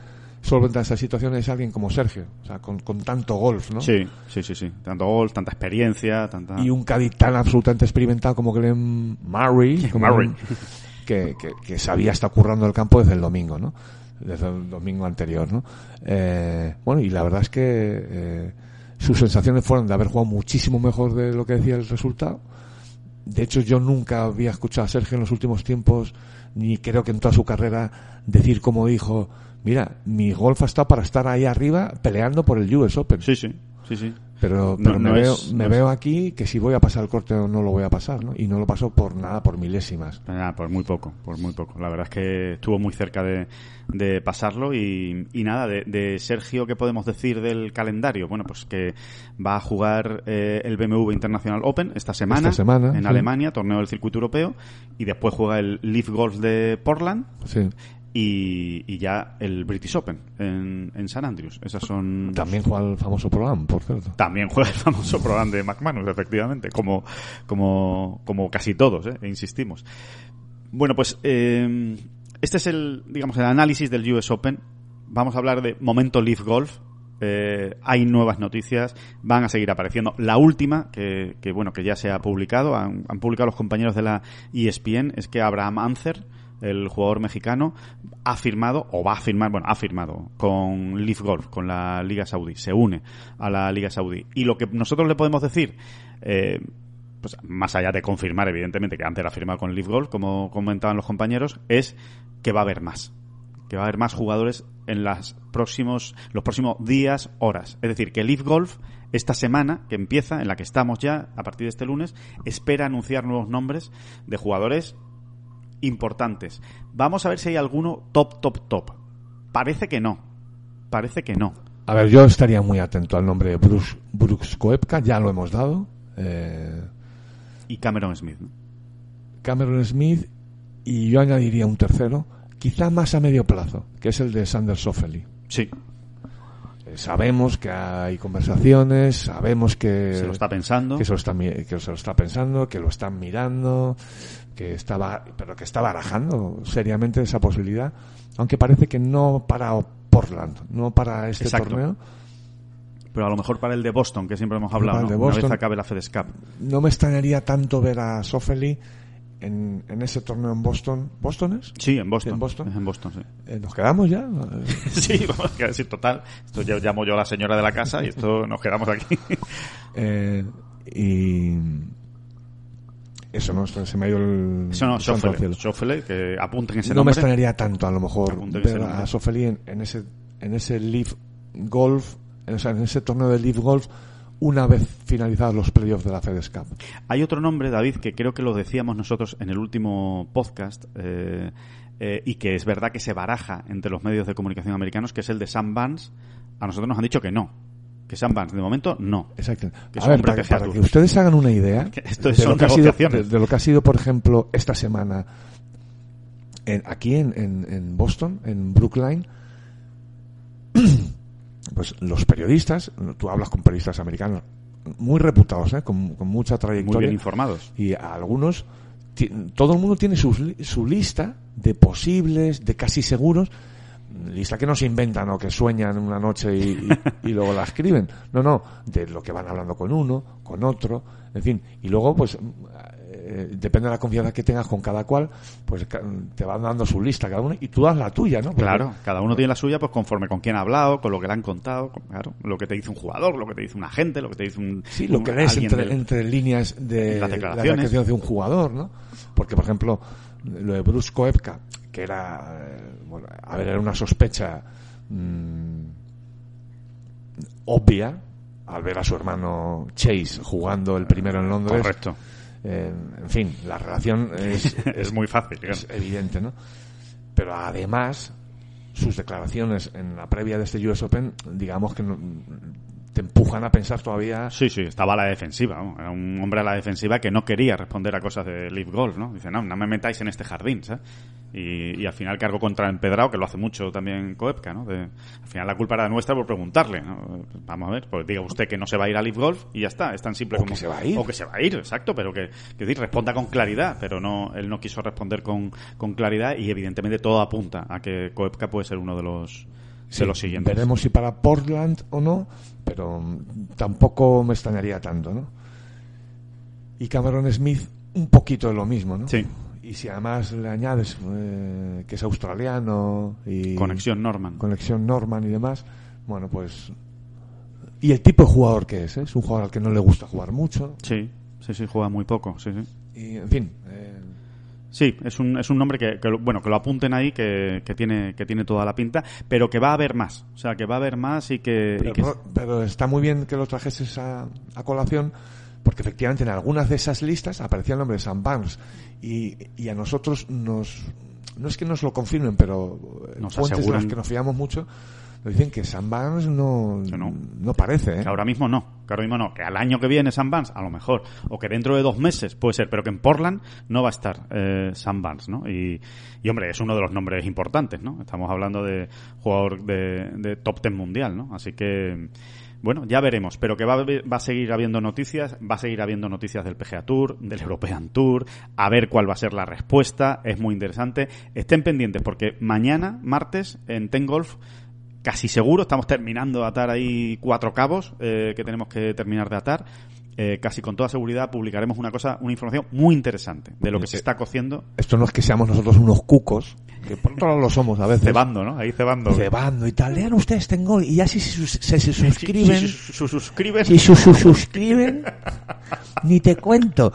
solventar esa situación es alguien como Sergio, o sea, con, con tanto golf, ¿no? Sí, sí, sí, sí. Tanto golf, tanta experiencia, tanta... Y un Cádiz tan absolutamente experimentado como Glenn Murray, (laughs) como Murray. un- (laughs) que, que, que sabía estar currando el campo desde el domingo, ¿no? Desde el domingo anterior, ¿no? Eh, bueno, y la verdad es que eh, sus sensaciones fueron de haber jugado muchísimo mejor de lo que decía el resultado. De hecho, yo nunca había escuchado a Sergio en los últimos tiempos, ni creo que en toda su carrera, decir como dijo, mira, mi golf ha estado para estar ahí arriba peleando por el US Open. Sí, sí, sí, sí. Pero, No- pero me, no veo, es- me no es- veo aquí que si voy a pasar el corte o no lo voy a pasar, ¿no? Y no lo pasó por nada, por milésimas. Ah, por muy poco, por muy poco. La verdad es que estuvo muy cerca de, de pasarlo y, y nada, de, de Sergio, ¿qué podemos decir del calendario? Bueno, pues que va a jugar eh, el BMW International Open esta semana, Esta semana, en sí. Alemania, torneo del circuito europeo, y después juega el Leaf Golf de Portland Sí. Y, y ya el British Open en, en San Andrews. Esas son... También juega el famoso programa, por cierto. También juega el famoso programa de McManus, efectivamente, como, como, como casi todos, ¿eh? E insistimos. Bueno, pues eh, este es el, digamos, el análisis del US Open. Vamos a hablar de momento Leaf Golf. Eh, hay nuevas noticias, van a seguir apareciendo. La última, que, que bueno, que ya se ha publicado, han, han publicado los compañeros de la ESPN, es que Abraham Ancer, el jugador mexicano, ha firmado, o va a firmar, bueno, ha firmado con Leaf Golf, con la Liga Saudí, se une a la Liga Saudí. Y lo que nosotros le podemos decir, eh, pues más allá de confirmar, evidentemente, que antes ha firmado con Leaf Golf, como comentaban los compañeros, es que va a haber más. Que va a haber más jugadores en las próximos, los próximos días, horas. Es decir, que Leaf Golf, esta semana que empieza, en la que estamos ya, a partir de este lunes, espera anunciar nuevos nombres de jugadores importantes. Vamos a ver si hay alguno top, top, top. Parece que no. Parece que no. A ver, yo estaría muy atento al nombre de Bruce, Brooks Koepka, ya lo hemos dado. Eh, Y Cameron Smith. ¿no? Cameron Smith y yo añadiría un tercero, quizá más a medio plazo, que es el de Sander Soffeli. Sí. eh, sabemos que hay conversaciones, sabemos que Se lo está pensando. que se lo está, que se lo está pensando, que lo están mirando, que estaba, pero que está barajando seriamente esa posibilidad, aunque parece que no para Portland, no para este Exacto. torneo. Pero a lo mejor para el de Boston, que siempre hemos hablado, ¿no? de una Boston. vez acabe la FedEx Cup. No me extrañaría tanto ver a Sofeli en, en ese torneo en Boston. ¿Boston es? Sí, en Boston. ¿En Boston? Es en Boston, sí. Eh, ¿Nos quedamos ya? (laughs) Sí, vamos a decir, total. Esto ya llamo yo a la señora de la casa y esto nos quedamos aquí. (laughs) Eh, y eso no se me ha ido el Eso no. Schoffele, que apunten ese no me nombre. extrañaría tanto a lo mejor ver a Sofeli en, en ese en ese Leaf Golf o sea, en ese torneo de Leaf Golf una vez finalizados los playoffs de la FedEx Cup Hay otro nombre, David, que creo que lo decíamos nosotros en el último podcast eh, eh, y que es verdad que se baraja entre los medios de comunicación americanos, que es el de Sam Vance. A nosotros nos han dicho que no. Que Sam Vance, de momento, no. Exacto. Que es a ver, para, que ustedes hagan una idea (laughs) esto de, son lo que ha sido, de, lo que ha sido, por ejemplo, esta semana en- aquí en, en- en Boston, en Brookline, (clears throat) pues los periodistas, tú hablas con periodistas americanos muy reputados, ¿eh? con, con mucha Muy trayectoria, bien informados. y a algunos, todo el mundo tiene li- su lista de posibles, de casi seguros, lista que no se inventan o que sueñan una noche y, y- y luego la escriben. No, no, de lo que van hablando con uno, con otro, en fin. Y luego, pues, eh, depende de la confianza que tengas con cada cual, pues te van dando su lista cada uno y tú das la tuya, ¿no? Porque- Claro, cada uno tiene la suya pues conforme con quién ha hablado, con lo que le han contado, con- claro, lo que te dice un jugador, lo que te dice un agente, lo que te dice un... Sí, lo un- que lees entre, del- entre líneas de Las las declaraciones. declaraciones de un jugador, ¿no? Porque, por ejemplo, lo de Bruce Koepka, que era, eh, bueno, a ver, era una sospecha mm, obvia al ver a su hermano Chase jugando el primero en Londres. Correcto. Eh, en fin, la relación es, (laughs) Es muy fácil, claro. es evidente, ¿no? Pero además, sus declaraciones en la previa de este US Open, digamos que no- te empujan a pensar todavía Sí, sí, estaba a la defensiva. Era un hombre a la defensiva que no quería responder a cosas de Leaf Golf, ¿no? Dice, no, no me metáis en este jardín, ¿sabes? Y, y al final cargó contra empedrado, que lo hace mucho también Koepka, ¿no? De- al final la culpa era nuestra por preguntarle, ¿no? Vamos a ver, pues diga usted que no se va a ir a Leaf Golf y ya está, es tan simple O como... que se va a ir. O que se va a ir, exacto, pero que, que decir, responda con claridad, pero no, él no quiso responder con, con claridad y evidentemente todo apunta a que Koepka puede ser uno de los, Sí, de los siguientes. Veremos si para Portland o no, pero mm, tampoco me extrañaría tanto, ¿no? Y Cameron Smith, un poquito de lo mismo, ¿no? Sí. Y si además le añades eh, que es australiano y Conexión Norman. conexión Norman y demás, bueno, pues y el tipo de jugador que es, ¿eh? es un jugador al que no le gusta jugar mucho Sí, sí, sí, juega muy poco, sí, sí. y en fin, Sí, es un, es un nombre que, que lo- bueno, que lo apunten ahí, que, que tiene, que tiene toda la pinta, pero que va a haber más. O sea, que va a haber más y que, y Pero, que- Ro- pero está muy bien que lo trajeses a, a colación, porque efectivamente en algunas de esas listas aparecía el nombre de Sam Barnes. Y, y a nosotros nos. No es que nos lo confirmen, pero Nos fuentes de aseguran- las que nos fiamos mucho nos dicen que no, no. no parece. ¿eh? que ahora mismo no, que ahora mismo no, que al año que viene Vance, a lo mejor, o que dentro de dos meses puede ser, pero que en Portland no va a estar eh, Sam Vance, ¿no? Y, y, hombre, es uno de los nombres importantes, ¿no? Estamos hablando de jugador de, de top ten mundial, ¿no? Así que, bueno, ya veremos, pero que va va a seguir habiendo noticias, va a seguir habiendo noticias del PGA Tour, del European Tour, a ver cuál va a ser la respuesta, es muy interesante. Estén pendientes porque mañana, martes, en Ten Golf, casi seguro, estamos terminando de atar ahí cuatro cabos eh, que tenemos que terminar de atar. Eh, casi con toda seguridad publicaremos una cosa, una información muy interesante de lo que se está cociendo, Esto no es que seamos nosotros unos cucos, que por otro lado lo somos a veces. cebando, ¿no? Ahí cebando. Cebando y tal. Lean ustedes Tengol y ya si se, sus- se- se (laughs) suscriben. Si, si- si suscriben. Si su, su- suscriben, ni te cuento.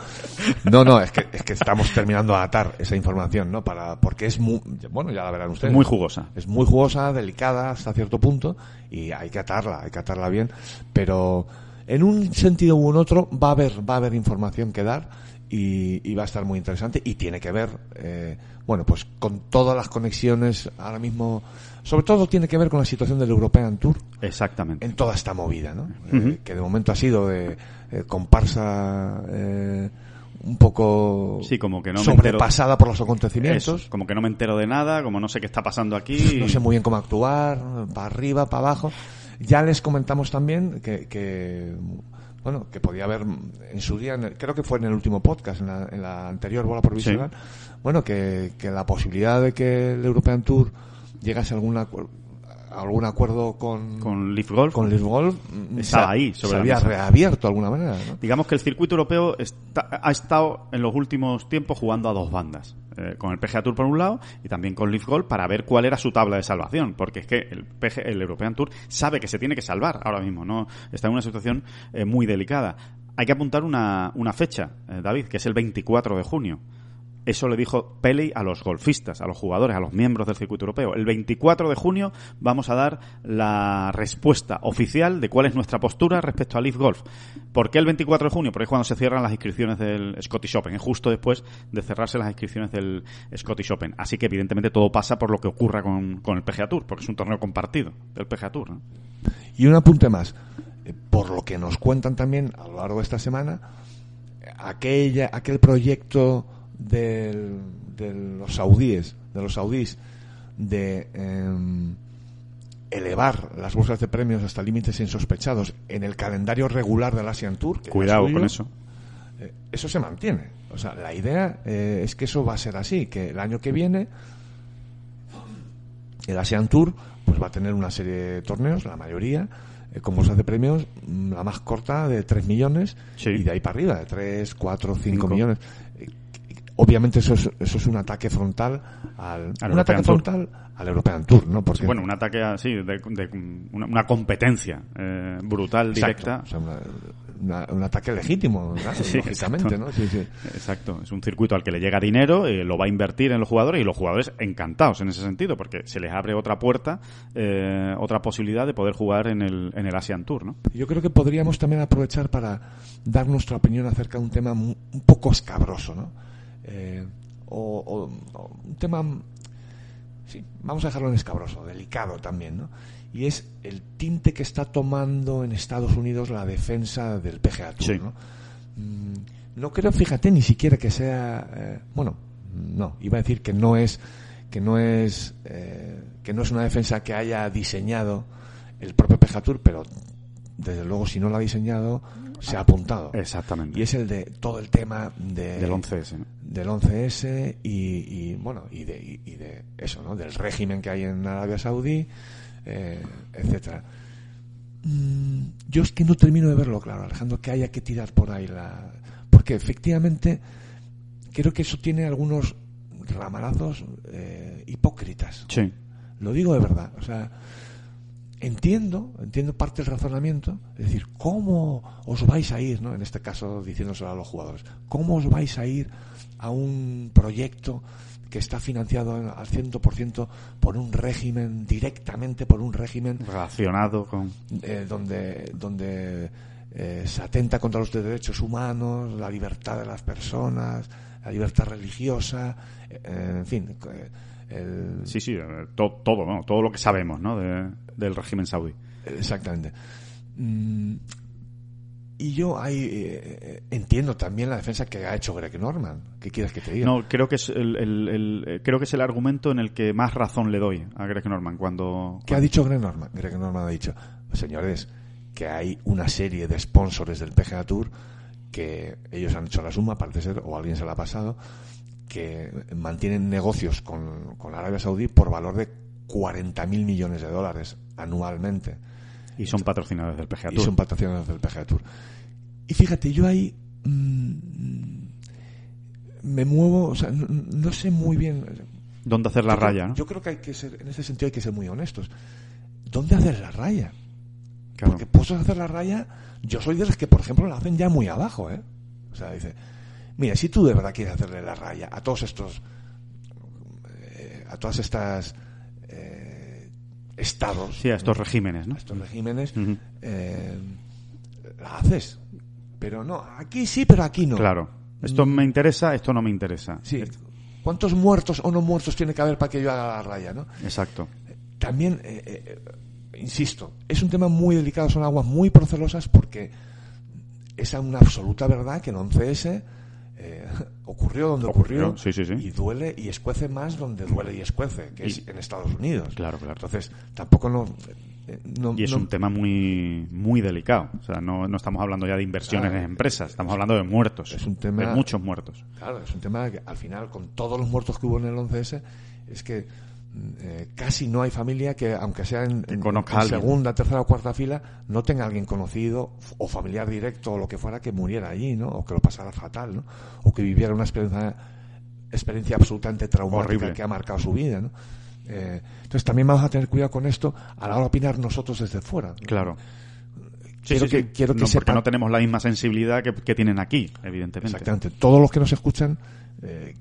No, no, es que, es que estamos terminando de atar esa información, ¿no? Para, porque es muy, bueno, ya la verán ustedes. Muy jugosa. Es muy jugosa, delicada hasta cierto punto y hay que atarla, hay que atarla bien, pero en un sentido u en otro va a haber, va a haber información que dar y, y va a estar muy interesante y tiene que ver, eh, bueno, pues con todas las conexiones ahora mismo, sobre todo tiene que ver con la situación del European Tour Exactamente. en toda esta movida, ¿no? Eh, que de momento ha sido de eh, comparsa eh, un poco Sí, como que no sobrepasada por los acontecimientos. Eso, como que no me entero de nada, como no sé qué está pasando aquí. (laughs) No sé muy bien cómo actuar, para arriba, para abajo. Ya les comentamos también que, que, bueno, que podía haber en su día, en el- creo que fue en el último podcast, en la, en la anterior bola provisional, bueno, que, que la posibilidad de que el European Tour llegase a algún, algún acuerdo con, Con Leaf Golf. con Leaf Golf mm, Estaba se- ahí, sobre se había mesa. reabierto de alguna manera, ¿no? Digamos que el circuito europeo está- ha estado en los últimos tiempos jugando a dos bandas. Eh, con el PGA Tour por un lado y también con Leaf Golf para ver cuál era su tabla de salvación. Porque es que el, PG el European Tour sabe que se tiene que salvar ahora mismo. no Está en una situación eh, muy delicada. Hay que apuntar una, una fecha, eh, David, que es el 24 de junio. Eso le dijo Peley a los golfistas, a los jugadores, a los miembros del circuito europeo. El 24 de junio vamos a dar la respuesta oficial de cuál es nuestra postura respecto a Leaf Golf. ¿Por qué el 24 de junio? Porque es cuando se cierran las inscripciones del Scottish Open, es justo después de cerrarse las inscripciones del Scottish Open. Así que evidentemente todo pasa por lo que ocurra con, el PGA Tour, porque es un torneo compartido del PGA Tour. Y un apunte más. Eh, Por lo que nos cuentan también a lo largo de esta semana, aquella, aquel proyecto del- de los saudíes, de los saudíes, de em, elevar las bolsas de premios hasta límites insospechados en el calendario regular del Asian Tour. que Cuidado suyo, con eso. eh, eso se mantiene. O sea, la idea eh, es que eso va a ser así, que el año que viene el Asian Tour pues va a tener una serie de torneos, la mayoría, eh, con bolsas de premios, mm, la más corta de 3 millones Sí. y de ahí para arriba, de 3, 4, 5 Cinco. millones. Obviamente eso es, eso es un ataque frontal al, Al un ataque Tour. frontal al European Tour, ¿no? Porque Bueno, un ataque así, de, de- una, una competencia eh, brutal, Exacto, directa. o sea, una- una- un ataque legítimo. (laughs) Sí, lógicamente, exacto. ¿no? Sí, sí. Exacto, es un circuito al que le llega dinero, eh, lo va a invertir en los jugadores y los jugadores encantados en ese sentido, porque se les abre otra puerta, eh, otra posibilidad de poder jugar en el, en el Asian Tour, ¿no? Yo creo que podríamos también aprovechar para dar nuestra opinión acerca de un tema un poco escabroso, ¿no? Eh, o, o- o un tema, sí, vamos a dejarlo en escabroso, delicado también, ¿no? Y es el tinte que está tomando en Estados Unidos la defensa del PGA Tour, Sí. ¿no? Mm, No creo, fíjate, ni siquiera que sea, eh, bueno, no, iba a decir que no es, que no es, eh, que no es una defensa que haya diseñado el propio PGA Tour, pero desde luego si no lo ha diseñado se ha apuntado. Exactamente. Y es el de todo el tema de, Del 11S, ¿no? del 11S y, y, bueno y de, y- y de eso no del régimen que hay en Arabia Saudí eh, etcétera Mm, yo es que no termino de verlo claro Alejandro que haya que tirar por ahí la porque efectivamente creo que eso tiene algunos ramalazos eh, hipócritas Sí. lo digo de verdad. O sea, entiendo, entiendo parte del razonamiento. Es decir, ¿cómo os vais a ir, ¿no? En este caso, diciéndoselo a los jugadores, ¿cómo os vais a ir a un proyecto que está financiado al 100% por un régimen, directamente por un régimen Relacionado con... eh, donde, donde eh, se atenta contra los derechos humanos, la libertad de las personas, la libertad religiosa, eh, en fin. eh, el- Sí, sí, eh, to- todo, ¿no? Todo lo que sabemos, ¿no? De- del régimen saudí. Exactamente. Mm, y yo ahí eh, entiendo también la defensa que ha hecho Greg Norman. ¿Qué quieres que te diga? No, creo que es el, el- el- eh, creo que es el argumento en el que más razón le doy a Greg Norman cuando... ¿Qué ha dicho Greg Norman? Greg Norman ha dicho, señores, que hay una serie de sponsors del PGA Tour que ellos han hecho la suma, parece ser, o alguien se la ha pasado, que mantienen negocios con, con Arabia Saudí por valor de 40.000 millones de dólares anualmente. Y son patrocinadores del PGA y Tour. son patrocinadores del PGA Tour. Y fíjate, yo ahí mm, me muevo, o sea, no, no sé muy bien. ¿Dónde hacer la Yo raya, no? Yo creo que hay que ser, en ese sentido hay que ser muy honestos. ¿Dónde hacer la raya? Claro. Porque puestos a hacer la raya, yo soy de los que, por ejemplo, la hacen ya muy abajo, ¿eh? O sea, dice, mira, si tú de verdad quieres hacerle la raya a todos estos, eh, a todas estas eh, estados, Sí, a estos regímenes, ¿no? a estos regímenes, eh, la haces. Pero no, aquí sí, pero aquí no. Claro. Esto me interesa, esto no me interesa. Sí. ¿Cuántos muertos o no muertos tiene que haber para que yo haga la raya, no? Exacto. También, eh, eh, insisto, es un tema muy delicado, son aguas muy procelosas porque es una absoluta verdad que el 11S eh, (laughs) ocurrió donde Ocurrió, ocurrió, sí, sí, sí. y duele y escuece más donde duele y escuece, que es en Estados Unidos. Claro, claro. Entonces, tampoco no... eh, no- Y es no- un tema muy muy delicado. O sea, no, no estamos hablando ya de inversiones Claro. en empresas, estamos hablando de muertos. Es un tema- De muchos muertos. Claro, es un tema que al final, con todos los muertos que hubo en el 11S, es que eh, casi no hay familia que, aunque sea en, segunda, tercera o cuarta fila, no tenga alguien conocido o familiar directo o lo que fuera que muriera allí, ¿no? O que lo pasara fatal, ¿no? O que viviera una experiencia, experiencia absolutamente traumática Horrible. que ha marcado su vida, ¿no? Eh, entonces también vamos a tener cuidado con esto a la hora de opinar nosotros desde fuera. Claro. Sí, Quiero sí, que- sí. quiero que No, porque sepan- no tenemos la misma sensibilidad que, que tienen aquí, evidentemente. Exactamente. Todos los que nos escuchan, eh,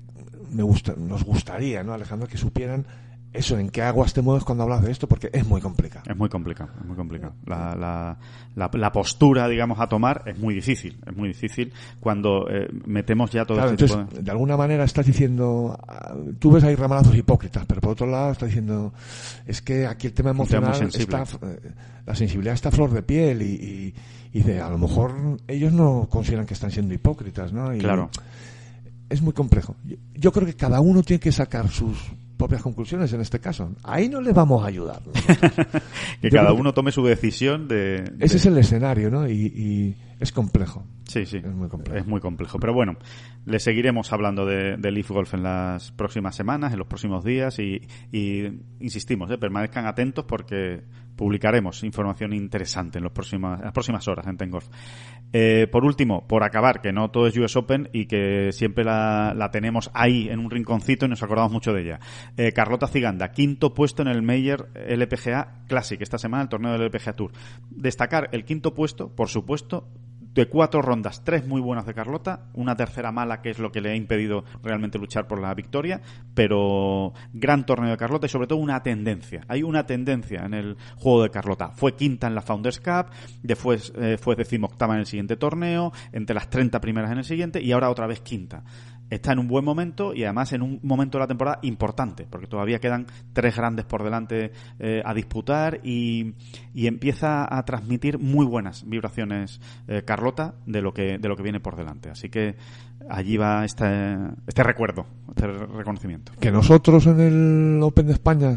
me gusta, nos gustaría, ¿no, Alejandro, que supieran eso, en qué aguas te mueves cuando hablas de esto, porque es muy complicado. Es muy complicado, es muy complicado. La, la, la, la postura, digamos, a tomar es muy difícil, es muy difícil cuando eh, metemos ya todo Claro, este entonces, tipo de... de alguna manera estás diciendo, ah, tú ves ahí ramalazos hipócritas, pero por otro lado estás diciendo, es que aquí el tema emocional está, eh, la sensibilidad está a flor de piel y, y, y de, a lo mejor ellos no consideran que están siendo hipócritas, ¿no? Y Claro. Es muy complejo. Yo, yo creo que cada uno tiene que sacar sus propias conclusiones en este caso. Ahí no le vamos a ayudar. (laughs) Que Yo cada uno tome su decisión de... de- Ese es el escenario, ¿no? Y, y es complejo. Sí, sí. Es muy complejo. Es muy complejo. Pero bueno, le seguiremos hablando de, de Leaf Golf en las próximas semanas, en los próximos días y, y insistimos, ¿eh? permanezcan atentos porque publicaremos información interesante en, los próximos, las próximas horas en Tengolf. Eh, por último, por acabar, que no todo es US Open y que siempre la, la tenemos ahí en un rinconcito y nos acordamos mucho de ella. Eh, Carlota Ciganda, quinto puesto en el Mayor LPGA Classic esta semana, el torneo del LPGA Tour. Destacar el quinto puesto, por supuesto, de cuatro rondas, tres muy buenas de Carlota, una tercera mala que es lo que le ha impedido realmente luchar por la victoria, pero gran torneo de Carlota y sobre todo una tendencia. Hay una tendencia en el juego de Carlota. Fue quinta en la Founders Cup, después eh, fue decimoctava en el siguiente torneo, entre las 30 primeras en el siguiente y ahora otra vez quinta. Está en un buen momento y además en un momento de la temporada importante, porque todavía quedan tres grandes por delante eh, a disputar y, y empieza a transmitir muy buenas vibraciones eh, Carlota de lo que de lo que viene por delante. Así que allí va este, este recuerdo, este reconocimiento. Que nosotros en el Open de España,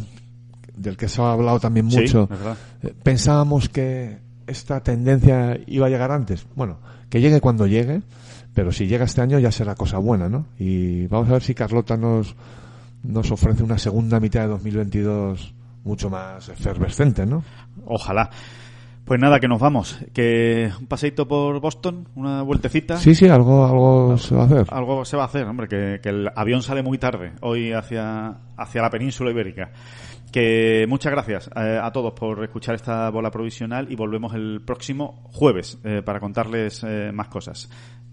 del que se ha hablado también mucho, eh, pensábamos que esta tendencia iba a llegar antes. Bueno, que llegue cuando llegue, pero si llega este año ya será cosa buena, ¿no? Y vamos a ver si Carlota nos, nos ofrece una segunda mitad de 2022 mucho más efervescente, ¿no? Ojalá. Pues nada, que nos vamos. Que un paseito por Boston, una vueltecita. Sí, sí, algo, algo se va a hacer. Algo se va a hacer, hombre, que, que el avión sale muy tarde hoy hacia, hacia la península ibérica. Que muchas gracias eh, a todos por escuchar esta bola provisional y volvemos el próximo jueves eh, para contarles eh, más cosas.